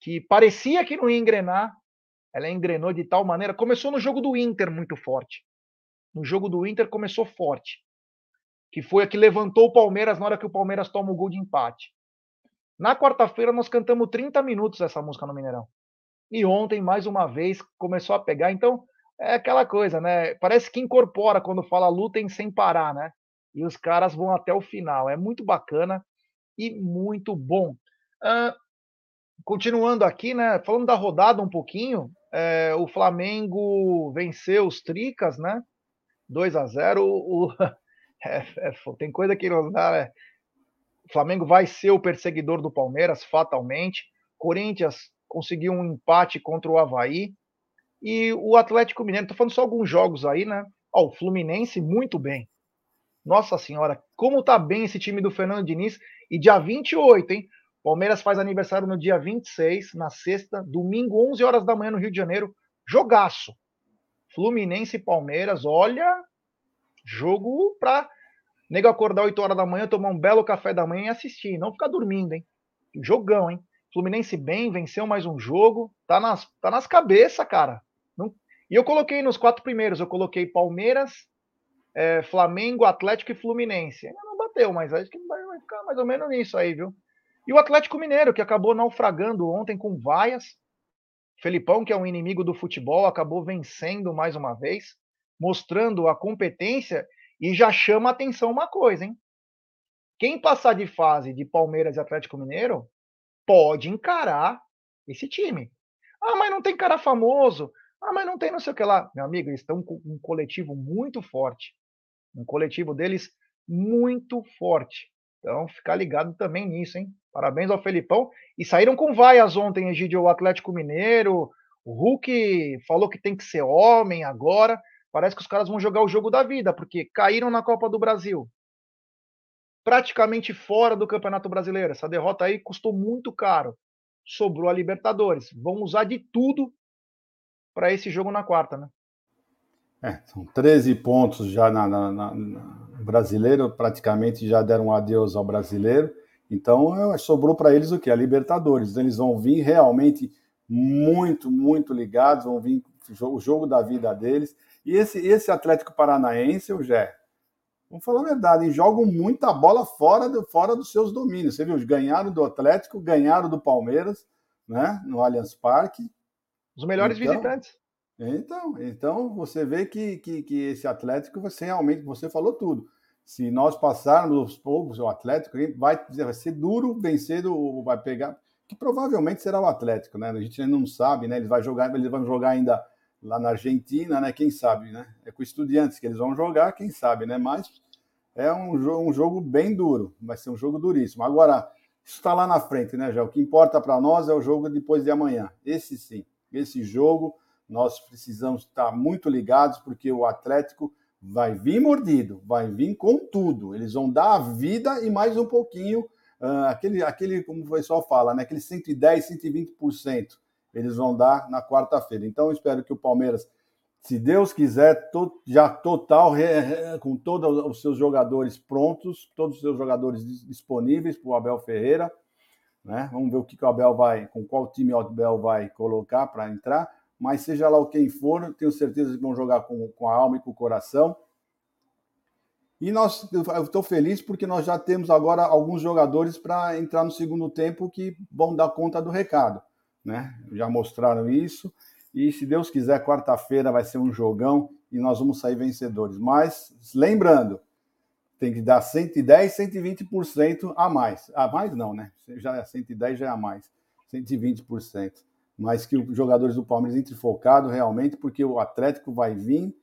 Que parecia que não ia engrenar, ela engrenou de tal maneira. Começou no jogo do Inter muito forte. No jogo do Inter começou forte que foi a que levantou o Palmeiras na hora que o Palmeiras toma o gol de empate. Na quarta-feira nós cantamos 30 minutos essa música no Mineirão. E ontem, mais uma vez, começou a pegar. Então, é aquela coisa, né? Parece que incorpora quando fala lutem sem parar, né? E os caras vão até o final. É muito bacana e muito bom. Uh, continuando aqui, né? Falando da rodada um pouquinho, é, o Flamengo venceu os Tricas, né? 2 a 0 o, é, é, tem coisa que não dá. Né? O Flamengo vai ser o perseguidor do Palmeiras, fatalmente. Corinthians conseguiu um empate contra o Havaí. E o Atlético Mineiro, tô falando só alguns jogos aí, né? Ó, o Fluminense, muito bem. Nossa Senhora, como tá bem esse time do Fernando Diniz. E dia 28, hein? Palmeiras faz aniversário no dia 26, na sexta, domingo, 11 horas da manhã, no Rio de Janeiro. Jogaço. Fluminense e Palmeiras, olha, jogo para nego acordar 8 horas da manhã, tomar um belo café da manhã e assistir, não ficar dormindo, hein? Jogão, hein? Fluminense bem, venceu mais um jogo, tá nas, tá nas cabeças, cara. Não... E eu coloquei nos quatro primeiros, eu coloquei Palmeiras, é, Flamengo, Atlético e Fluminense. Ainda não bateu, mas acho que vai, vai ficar mais ou menos nisso aí, viu? E o Atlético Mineiro, que acabou naufragando ontem com vaias. Felipão, que é um inimigo do futebol, acabou vencendo mais uma vez, mostrando a competência e já chama atenção uma coisa, hein? Quem passar de fase de Palmeiras e Atlético Mineiro pode encarar esse time. Ah, mas não tem cara famoso. Ah, mas não tem não sei o que lá. Meu amigo, eles estão com um coletivo muito forte. Um coletivo deles muito forte. Então, ficar ligado também nisso, hein? Parabéns ao Felipão. E saíram com vaias ontem, Egidio, o Atlético Mineiro. O Hulk falou que tem que ser homem agora. Parece que os caras vão jogar o jogo da vida, porque caíram na Copa do Brasil. Praticamente fora do Campeonato Brasileiro. Essa derrota aí custou muito caro. Sobrou a Libertadores. Vão usar de tudo para esse jogo na quarta, né? É, são 13 pontos já na, na, na, no brasileiro, praticamente já deram um adeus ao brasileiro. Então sobrou para eles o que? A Libertadores. Eles vão vir realmente muito, muito ligados, vão vir o jogo da vida deles. E esse, esse Atlético Paranaense, o Jé, vamos falar a verdade, jogam muita bola fora, do, fora dos seus domínios. Você viu? Ganharam do Atlético, ganharam do Palmeiras, né? No Allianz Parque. Os melhores então, visitantes. Então, então você vê que, que, que esse Atlético, você realmente, você falou tudo se nós passarmos os povos, o Atlético, vai, vai ser duro vencer, o, vai pegar, que provavelmente será o Atlético, né? A gente ainda não sabe, né? Eles vão jogar, eles vão jogar ainda lá na Argentina, né? Quem sabe, né? É com estudiantes que eles vão jogar, quem sabe, né? Mas é um, um jogo bem duro, vai ser um jogo duríssimo. Agora, isso está lá na frente, né, já? O que importa para nós é o jogo depois de amanhã. Esse sim, esse jogo nós precisamos estar muito ligados, porque o Atlético vai vir mordido, vai vir com tudo. Eles vão dar a vida e mais um pouquinho, uh, aquele, aquele, como o pessoal fala, né, aquele 110, 120%, eles vão dar na quarta-feira. Então, espero que o Palmeiras, se Deus quiser, to, já total, com todos os seus jogadores prontos, todos os seus jogadores disponíveis para o Abel Ferreira. Né? Vamos ver o que, que o Abel vai, com qual time o Abel vai colocar para entrar mas seja lá o quem for, tenho certeza que vão jogar com, com a alma e com o coração. E nós, eu estou feliz porque nós já temos agora alguns jogadores para entrar no segundo tempo que vão dar conta do recado, né? Já mostraram isso. E se Deus quiser, quarta-feira vai ser um jogão e nós vamos sair vencedores. Mas lembrando, tem que dar 110, 120% a mais. A mais não, né? Já é 110 já é a mais. 120% mas que os jogadores do Palmeiras entrem focados realmente, porque o Atlético vai vir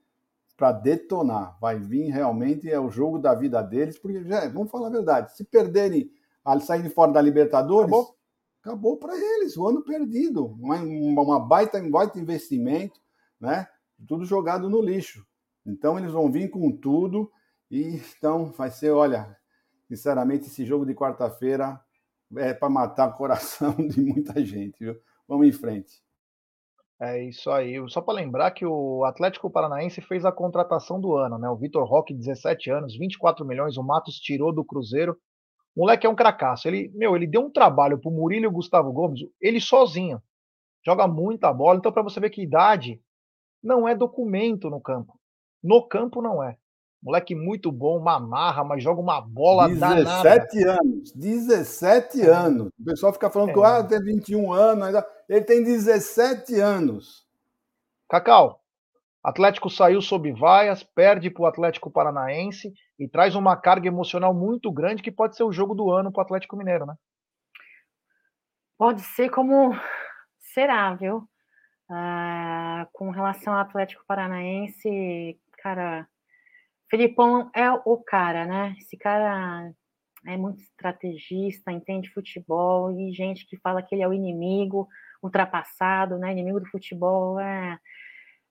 para detonar, vai vir realmente, é o jogo da vida deles, porque, já, vamos falar a verdade, se perderem, saírem fora da Libertadores, acabou, acabou para eles, o ano perdido, uma, uma baita, um baita investimento, né? tudo jogado no lixo. Então eles vão vir com tudo, e então vai ser, olha, sinceramente, esse jogo de quarta-feira é para matar o coração de muita gente, viu? Vamos em frente. É isso aí. Só para lembrar que o Atlético Paranaense fez a contratação do ano, né? O Vitor Roque, 17 anos, 24 milhões, o Matos tirou do Cruzeiro. O moleque é um cracaço. Ele, meu, ele deu um trabalho pro Murilo e o Gustavo Gomes, ele sozinho. Joga muita bola, então para você ver que idade não é documento no campo. No campo não é. Moleque muito bom, uma marra, mas joga uma bola 17 danada. anos, 17 é. anos. O pessoal fica falando é. que ah, tem 21 anos, ele tem 17 anos. Cacau, Atlético saiu sob vaias, perde para o Atlético Paranaense e traz uma carga emocional muito grande que pode ser o jogo do ano para o Atlético Mineiro, né? Pode ser como será, viu? Ah, com relação ao Atlético Paranaense, cara, Felipão é o cara, né? Esse cara é muito estrategista, entende futebol e gente que fala que ele é o inimigo, ultrapassado, né? Inimigo do futebol é,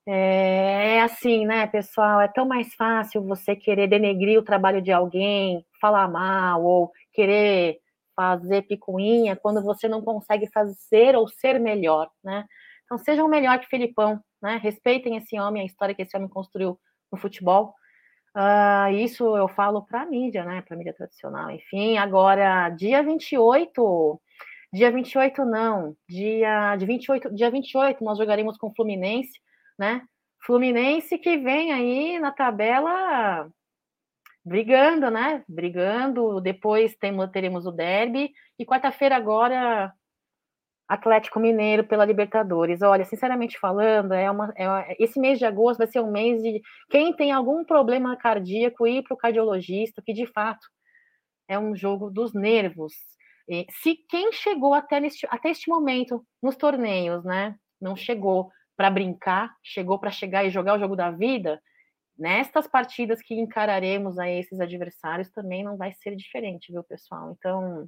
é, é assim, né, pessoal? É tão mais fácil você querer denegrir o trabalho de alguém, falar mal ou querer fazer picuinha quando você não consegue fazer ou ser melhor, né? Então sejam melhor que Felipão, né? Respeitem esse homem, a história que esse homem construiu no futebol Uh, isso eu falo para a mídia, né? Para a mídia tradicional, enfim. Agora, dia 28, dia 28 não, dia de 28, dia 28 nós jogaremos com o Fluminense, né? Fluminense que vem aí na tabela brigando, né? Brigando. Depois temos, teremos o derby e quarta-feira agora Atlético Mineiro pela Libertadores. Olha, sinceramente falando, é uma, é, esse mês de agosto vai ser um mês de quem tem algum problema cardíaco ir para o cardiologista, que de fato é um jogo dos nervos. E, se quem chegou até, neste, até este momento nos torneios, né, não chegou para brincar, chegou para chegar e jogar o jogo da vida, nestas partidas que encararemos a esses adversários também não vai ser diferente, viu, pessoal? Então,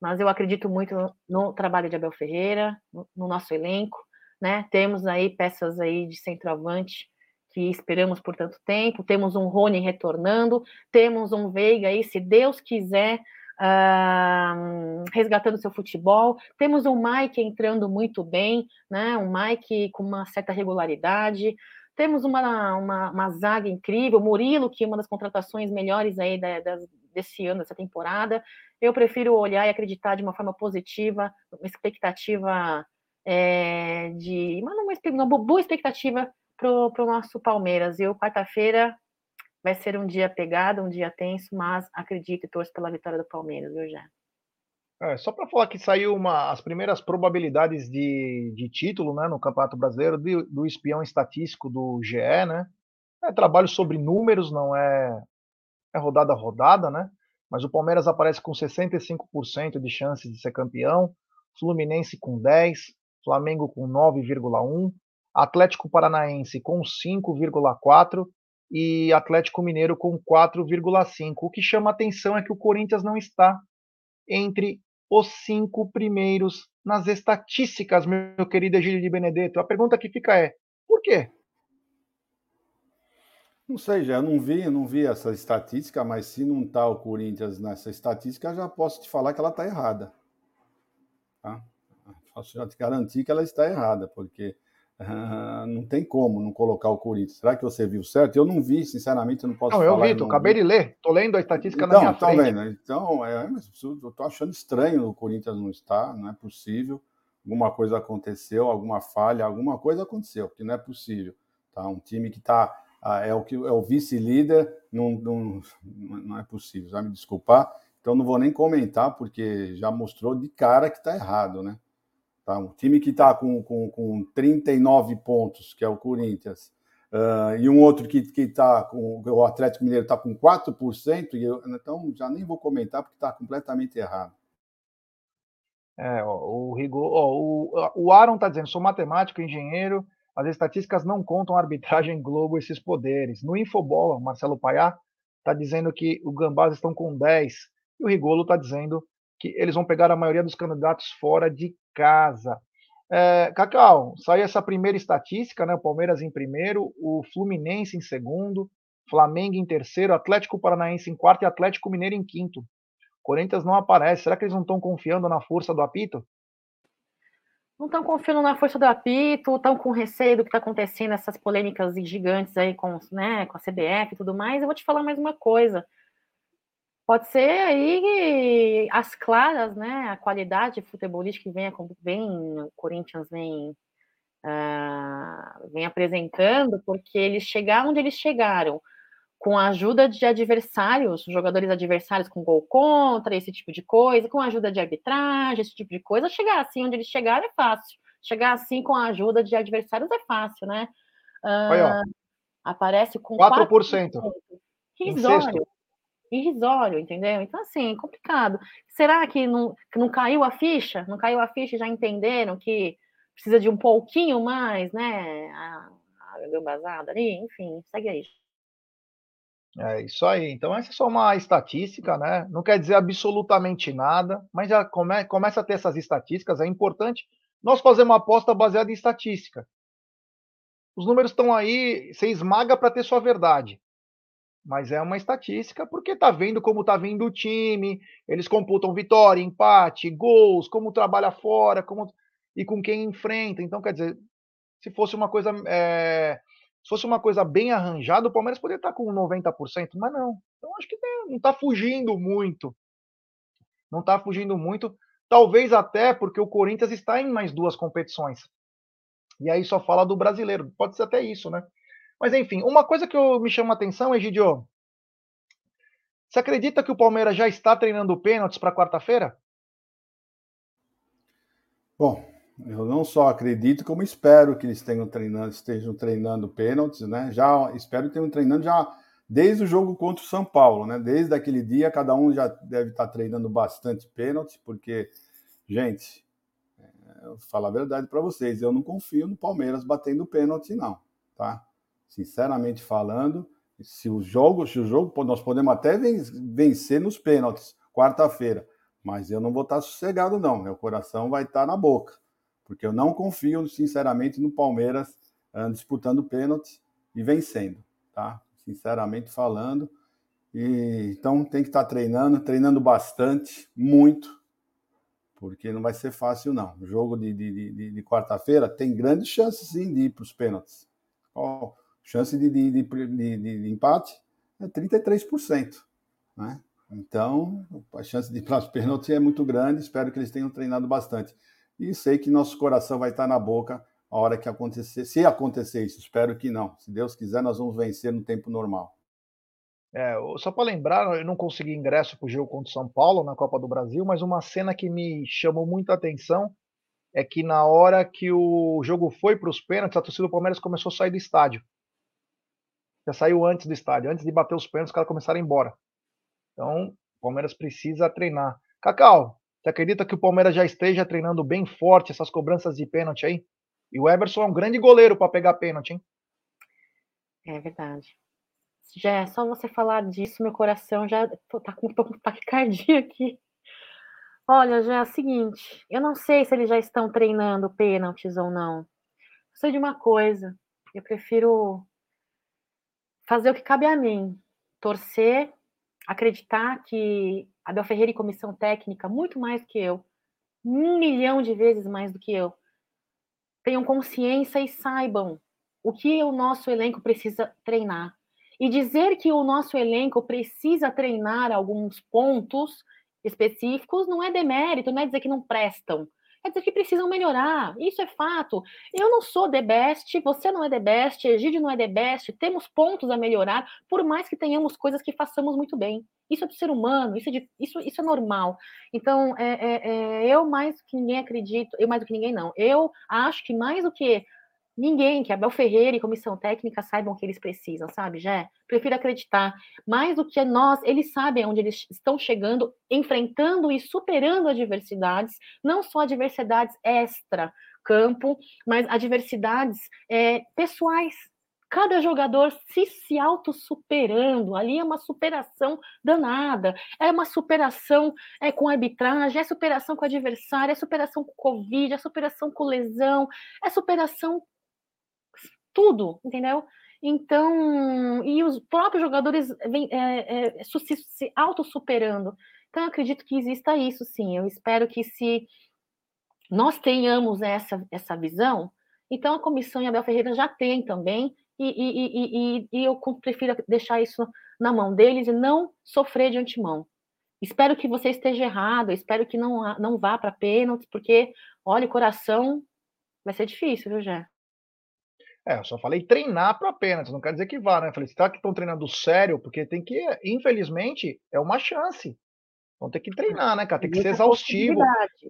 mas eu acredito muito no, no trabalho de Abel Ferreira, no, no, nosso elenco, né? Temos aí peças aí de centroavante que esperamos por tanto tempo, temos um Rony retornando, temos um Veiga aí, se Deus quiser, uh, resgatando seu futebol. Temos um Mike entrando muito bem, né? Um Mike com uma certa regularidade. Temos uma, uma, uma zaga incrível, Murilo, que é uma das contratações melhores aí da, da, desse ano, dessa temporada. Eu prefiro olhar e acreditar de uma forma positiva, uma expectativa é, de. Uma, uma, uma boa expectativa para o nosso Palmeiras. E o quarta-feira vai ser um dia pegado, um dia tenso, mas acredito e torço pela vitória do Palmeiras, viu, já. É, só para falar que saiu uma, as primeiras probabilidades de, de título né, no Campeonato Brasileiro do, do espião estatístico do GE, né? É trabalho sobre números, não é, é rodada a rodada, né? Mas o Palmeiras aparece com 65% de chances de ser campeão, Fluminense com 10, Flamengo com 9,1, Atlético Paranaense com 5,4 e Atlético Mineiro com 4,5. O que chama atenção é que o Corinthians não está entre os cinco primeiros nas estatísticas, meu querido Egílio de Benedetto. A pergunta que fica é: por quê? Não sei, já não vi, não vi essa estatística, mas se não está o Corinthians nessa estatística, já posso te falar que ela está errada. Tá? Posso já te garantir que ela está errada, porque Uh, não tem como não colocar o Corinthians. Será que você viu certo? Eu não vi, sinceramente, eu não posso não, falar. Eu vi, eu acabei de ler, tô lendo a estatística então, na minha então, frente. Vendo, então, é, eu tô achando estranho o Corinthians não estar, não é possível. Alguma coisa aconteceu, alguma falha, alguma coisa aconteceu, porque não é possível. Tá? Um time que está ah, é o que é o vice-líder, não, não, não é possível. Já me desculpar. Então não vou nem comentar, porque já mostrou de cara que está errado, né? Tá? Um time que está com, com, com 39 pontos, que é o Corinthians, uh, e um outro que está com. O Atlético Mineiro está com 4%, e eu, então já nem vou comentar porque está completamente errado. É, ó, o rigor. Ó, o, o Aaron está dizendo: sou matemático, engenheiro, as estatísticas não contam a arbitragem Globo esses poderes. No Infobola, Marcelo Paiá está dizendo que o Gambás estão com 10 e o Rigolo está dizendo que eles vão pegar a maioria dos candidatos fora de casa. É, Cacau, saiu essa primeira estatística, né? O Palmeiras em primeiro, o Fluminense em segundo, Flamengo em terceiro, Atlético Paranaense em quarto e Atlético Mineiro em quinto. Corinthians não aparece. Será que eles não estão confiando na força do apito? Não estão confiando na força do apito, estão com receio do que está acontecendo, essas polêmicas gigantes aí com, né, com a CBF e tudo mais. Eu vou te falar mais uma coisa. Pode ser aí as claras, né? A qualidade futebolística que vem, vem o Corinthians vem, uh, vem apresentando, porque eles chegaram onde eles chegaram, com a ajuda de adversários, jogadores adversários com gol contra, esse tipo de coisa, com a ajuda de arbitragem, esse tipo de coisa. Chegar assim onde eles chegaram é fácil. Chegar assim com a ajuda de adversários é fácil, né? Uh, Aí, aparece com 4%. 4%. Risório irrisório, entendeu? Então, assim, complicado. Será que não, que não caiu a ficha? Não caiu a ficha e já entenderam que precisa de um pouquinho mais, né? A, a gambazada ali, enfim, segue aí. É isso aí. Então, essa é só uma estatística, né? Não quer dizer absolutamente nada, mas já come, começa a ter essas estatísticas. É importante nós fazer uma aposta baseada em estatística. Os números estão aí, você esmaga para ter sua verdade mas é uma estatística porque tá vendo como tá vindo o time, eles computam vitória, empate, gols, como trabalha fora, como e com quem enfrenta. Então, quer dizer, se fosse uma coisa é, se fosse uma coisa bem arranjada, o Palmeiras poderia estar com 90%, mas não. Então acho que não está fugindo muito. Não está fugindo muito. Talvez até porque o Corinthians está em mais duas competições. E aí só fala do brasileiro. Pode ser até isso, né? Mas enfim, uma coisa que eu, me chama a atenção, Egidio, você acredita que o Palmeiras já está treinando pênaltis para quarta-feira? Bom, eu não só acredito, como espero que eles treinando, estejam treinando pênaltis, né? Já espero que tenham treinando já desde o jogo contra o São Paulo, né? Desde aquele dia, cada um já deve estar treinando bastante pênaltis, porque, gente, é, eu vou falar a verdade para vocês, eu não confio no Palmeiras batendo pênalti, não, tá? Sinceramente falando, se o jogo, se o jogo, nós podemos até vencer nos pênaltis quarta-feira, Mas eu não vou estar sossegado, não. Meu coração vai estar na boca. Porque eu não confio, sinceramente, no Palmeiras uh, disputando pênalti e vencendo, tá? Sinceramente falando. E, então tem que estar treinando, treinando bastante, muito, porque não vai ser fácil, não. O jogo de, de, de, de quarta-feira tem grandes chances, sim, de ir para os pênaltis. Oh, chance de, de, de, empate é 33%. Né? Então, a chance de para os pênaltis é muito grande. Espero que eles tenham treinado bastante. E sei que nosso coração vai estar na boca a hora que acontecer. Se acontecer isso, espero que não. Se Deus quiser, nós vamos vencer no tempo normal. É, só para lembrar, eu não consegui ingresso para o jogo contra o São Paulo na Copa do Brasil, mas uma cena que me chamou muita atenção é que na hora que o jogo foi para os pênaltis, a torcida do Palmeiras começou a sair do estádio. Já saiu antes do estádio, antes de bater os pênaltis, os caras começaram a ir embora. Então, o Palmeiras precisa treinar. Cacau, você acredita que o Palmeiras já esteja treinando bem forte essas cobranças de pênalti aí? E o Everson é um grande goleiro para pegar pênalti, hein? É verdade. Já é só você falar disso, meu coração já tá com um pouco de taquicardia aqui. Olha, já é o seguinte, eu não sei se eles já estão treinando pênaltis ou não. sei de uma coisa, eu prefiro fazer o que cabe a mim, torcer, acreditar que Abel Ferreira e comissão técnica, muito mais que eu, um milhão de vezes mais do que eu, tenham consciência e saibam o que o nosso elenco precisa treinar. E dizer que o nosso elenco precisa treinar alguns pontos específicos não é demérito, não é dizer que não prestam. É dizer que precisam melhorar. Isso é fato. Eu não sou the best, você não é the best, Egídio não é the best. Temos pontos a melhorar, por mais que tenhamos coisas que façamos muito bem. Isso é do ser humano, isso é, de, isso, isso é normal. Então, é, é, é, eu mais do que ninguém acredito, eu mais do que ninguém não. Eu acho que mais do que ninguém, que Abel Ferreira e comissão técnica saibam o que eles precisam, sabe, Jé? Prefiro acreditar. Mais do que nós, eles sabem onde eles estão chegando, enfrentando e superando adversidades, não só adversidades extra-campo, mas adversidades é, pessoais. Cada jogador se, se auto-superando, ali é uma superação danada, é uma superação é, com arbitragem, é superação com adversário, é superação com Covid, é superação com lesão, é superação tudo, entendeu? Então, e os próprios jogadores vêm é, é, se, se auto-superando. Então, eu acredito que exista isso, sim. Eu espero que se nós tenhamos essa, essa visão, então a comissão e a Abel Ferreira já tem também, e, e, e, e, eu prefiro deixar isso na mão deles e não sofrer de antemão. Espero que você esteja errado, espero que não, não vá para pênalti, porque, olha, o coração vai ser difícil, viu, Jé? É, eu só falei treinar para pênalti, não quer dizer que vá, né? falei, será que estão treinando sério? Porque tem que, infelizmente, é uma chance. Vão ter que treinar, né, cara? Tem que ser exaustivo.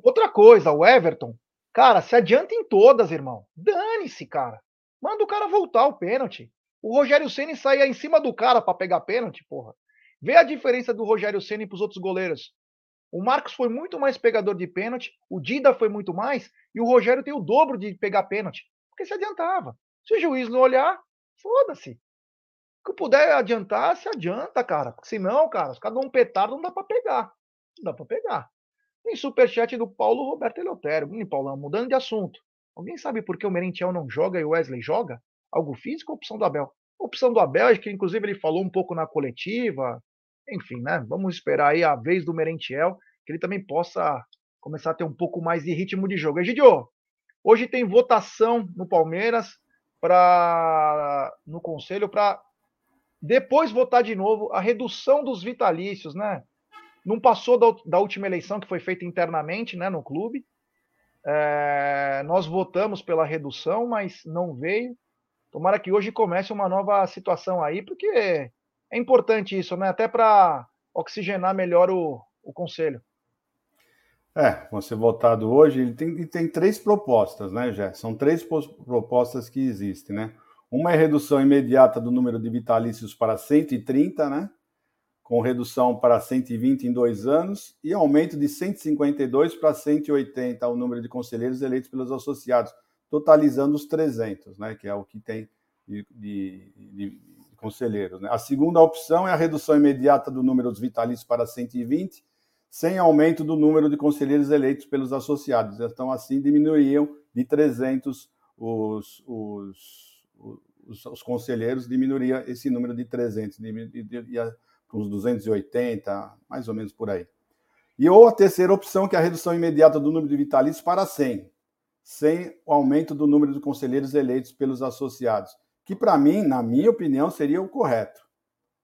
Outra coisa, o Everton, cara, se adianta em todas, irmão. Dane-se, cara. Manda o cara voltar o pênalti. O Rogério Ceni saía em cima do cara para pegar pênalti, porra. Vê a diferença do Rogério Ceni para os outros goleiros. O Marcos foi muito mais pegador de pênalti, o Dida foi muito mais, e o Rogério tem o dobro de pegar pênalti, porque se adiantava. Se o juiz não olhar, foda-se. O que puder adiantar, se adianta, cara. Porque senão, cara, caras dão um petardo, não dá para pegar. Não dá para pegar. Tem superchat do Paulo Roberto Eleutério. Hum, Paulão, mudando de assunto. Alguém sabe por que o Merentiel não joga e o Wesley joga? Algo físico ou opção do Abel? opção do Abel, que inclusive ele falou um pouco na coletiva. Enfim, né? Vamos esperar aí a vez do Merentiel, que ele também possa começar a ter um pouco mais de ritmo de jogo. Egidio, hoje tem votação no Palmeiras para no conselho para depois votar de novo a redução dos vitalícios, né? Não passou da, da última eleição que foi feita internamente, né, no clube. É, nós votamos pela redução, mas não veio. Tomara que hoje comece uma nova situação aí, porque é importante isso, né? Até para oxigenar melhor o, o conselho. É, vão ser votado hoje. Ele tem, tem três propostas, né, Jé? São três propostas que existem, né? Uma é redução imediata do número de vitalícios para 130, né? Com redução para 120 em dois anos e aumento de 152 para 180 o número de conselheiros eleitos pelos associados, totalizando os 300, né? Que é o que tem de, de, de conselheiros. Né? A segunda opção é a redução imediata do número dos vitalícios para 120 sem aumento do número de conselheiros eleitos pelos associados. Então, assim, diminuiriam de 300 os, os, os, os conselheiros, diminuiria esse número de 300, ia para uns 280, mais ou menos por aí. E ou a terceira opção, que é a redução imediata do número de vitalícios para 100, sem o aumento do número de conselheiros eleitos pelos associados, que para mim, na minha opinião, seria o correto,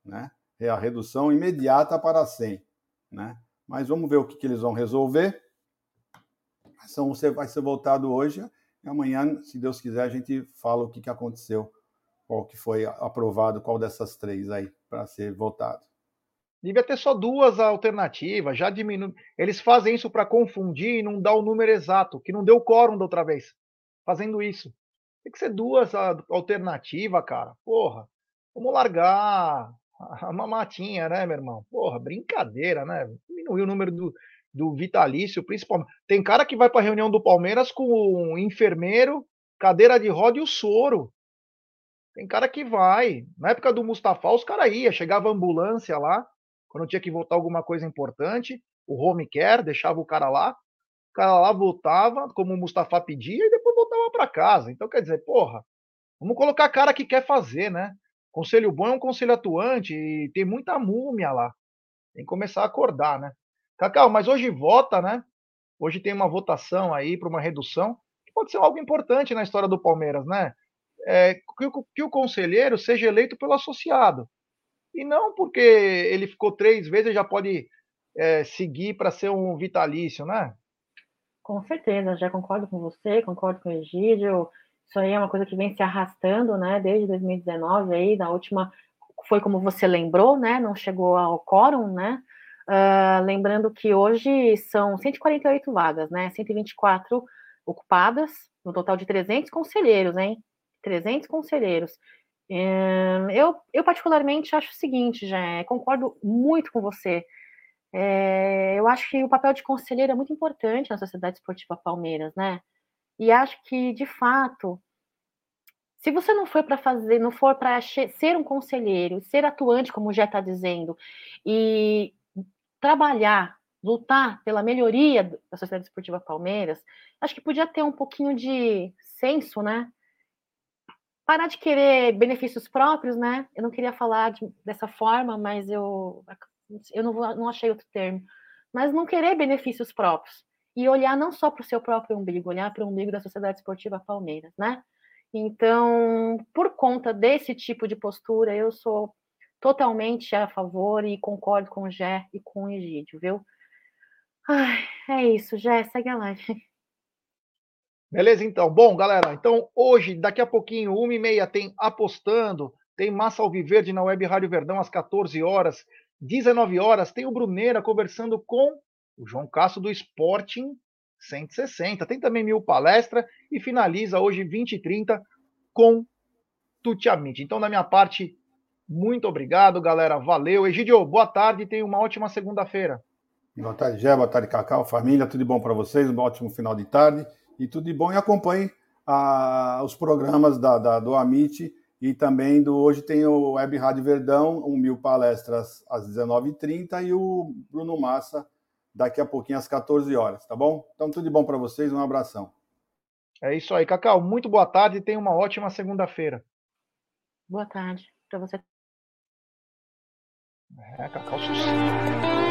né? É a redução imediata para 100, né? Mas vamos ver o que, que eles vão resolver. Você vai ser votado hoje e amanhã, se Deus quiser, a gente fala o que, que aconteceu, qual que foi aprovado, qual dessas três aí para ser votado. Devia ter só duas alternativas, já diminui. Eles fazem isso para confundir e não dar o número exato, que não deu quórum da outra vez, fazendo isso. Tem que ser duas alternativas, cara. Porra, vamos largar a mamatinha, né, meu irmão? Porra, brincadeira, né? Diminuir o número do, do vitalício, principalmente. Tem cara que vai para a reunião do Palmeiras com um enfermeiro, cadeira de roda e o soro. Tem cara que vai. Na época do Mustafa, os caras iam, chegava a ambulância lá, quando tinha que votar alguma coisa importante, o home care, deixava o cara lá, o cara lá votava, como o Mustafa pedia, e depois voltava para casa. Então, quer dizer, porra, vamos colocar cara que quer fazer, né? Conselho bom é um conselho atuante e tem muita múmia lá. Tem que começar a acordar, né? Cacau, mas hoje vota, né? Hoje tem uma votação aí para uma redução, que pode ser algo importante na história do Palmeiras, né? É, que, o, que o conselheiro seja eleito pelo associado. E não porque ele ficou três vezes já pode é, seguir para ser um vitalício, né? Com certeza, já concordo com você, concordo com o Egídio. Isso aí é uma coisa que vem se arrastando, né, desde 2019 aí, na última, foi como você lembrou, né, não chegou ao quórum, né, uh, lembrando que hoje são 148 vagas, né, 124 ocupadas, no total de 300 conselheiros, hein, 300 conselheiros. Eu, eu particularmente acho o seguinte, já concordo muito com você. É, eu acho que o papel de conselheiro é muito importante na Sociedade Esportiva Palmeiras, né? E acho que, de fato, se você não for para fazer, não for para ser um conselheiro, ser atuante, como já está dizendo, e trabalhar, lutar pela melhoria da Sociedade Esportiva Palmeiras, acho que podia ter um pouquinho de senso, né? parar de querer benefícios próprios, né? Eu não queria falar de, dessa forma, mas eu, eu não, não achei outro termo. Mas não querer benefícios próprios e olhar não só para o seu próprio umbigo, olhar para o umbigo da Sociedade Esportiva Palmeiras, né? Então, por conta desse tipo de postura, eu sou totalmente a favor e concordo com o Gé e com o Egídio, viu? Ai, é isso, Gé, segue a live. Beleza, então. Bom, galera, então hoje, daqui a pouquinho, 1h30, tem Apostando, tem Massa Alviverde na Web Rádio Verdão às 14 horas, 19 horas, tem o Bruneira conversando com o João Castro do Sporting 160. Tem também Mil Palestra e finaliza hoje, 20 e 30, com Tutiamite. Então, da minha parte, muito obrigado, galera. Valeu. Egidio, boa tarde e tenha uma ótima segunda-feira. Boa tarde, Gé. Boa tarde, Cacau. Família, tudo bom para vocês? Um ótimo final de tarde e tudo de bom. E acompanhe ah, os programas da, da, do Amit e também do hoje tem o Web Rádio Verdão, um mil palestras às 19h30 e o Bruno Massa daqui a pouquinho às 14 horas, tá bom? Então tudo de bom para vocês, um abração. É isso aí, Cacau. Muito boa tarde e tenha uma ótima segunda-feira. Boa tarde para você. É, Cacau, sucesso.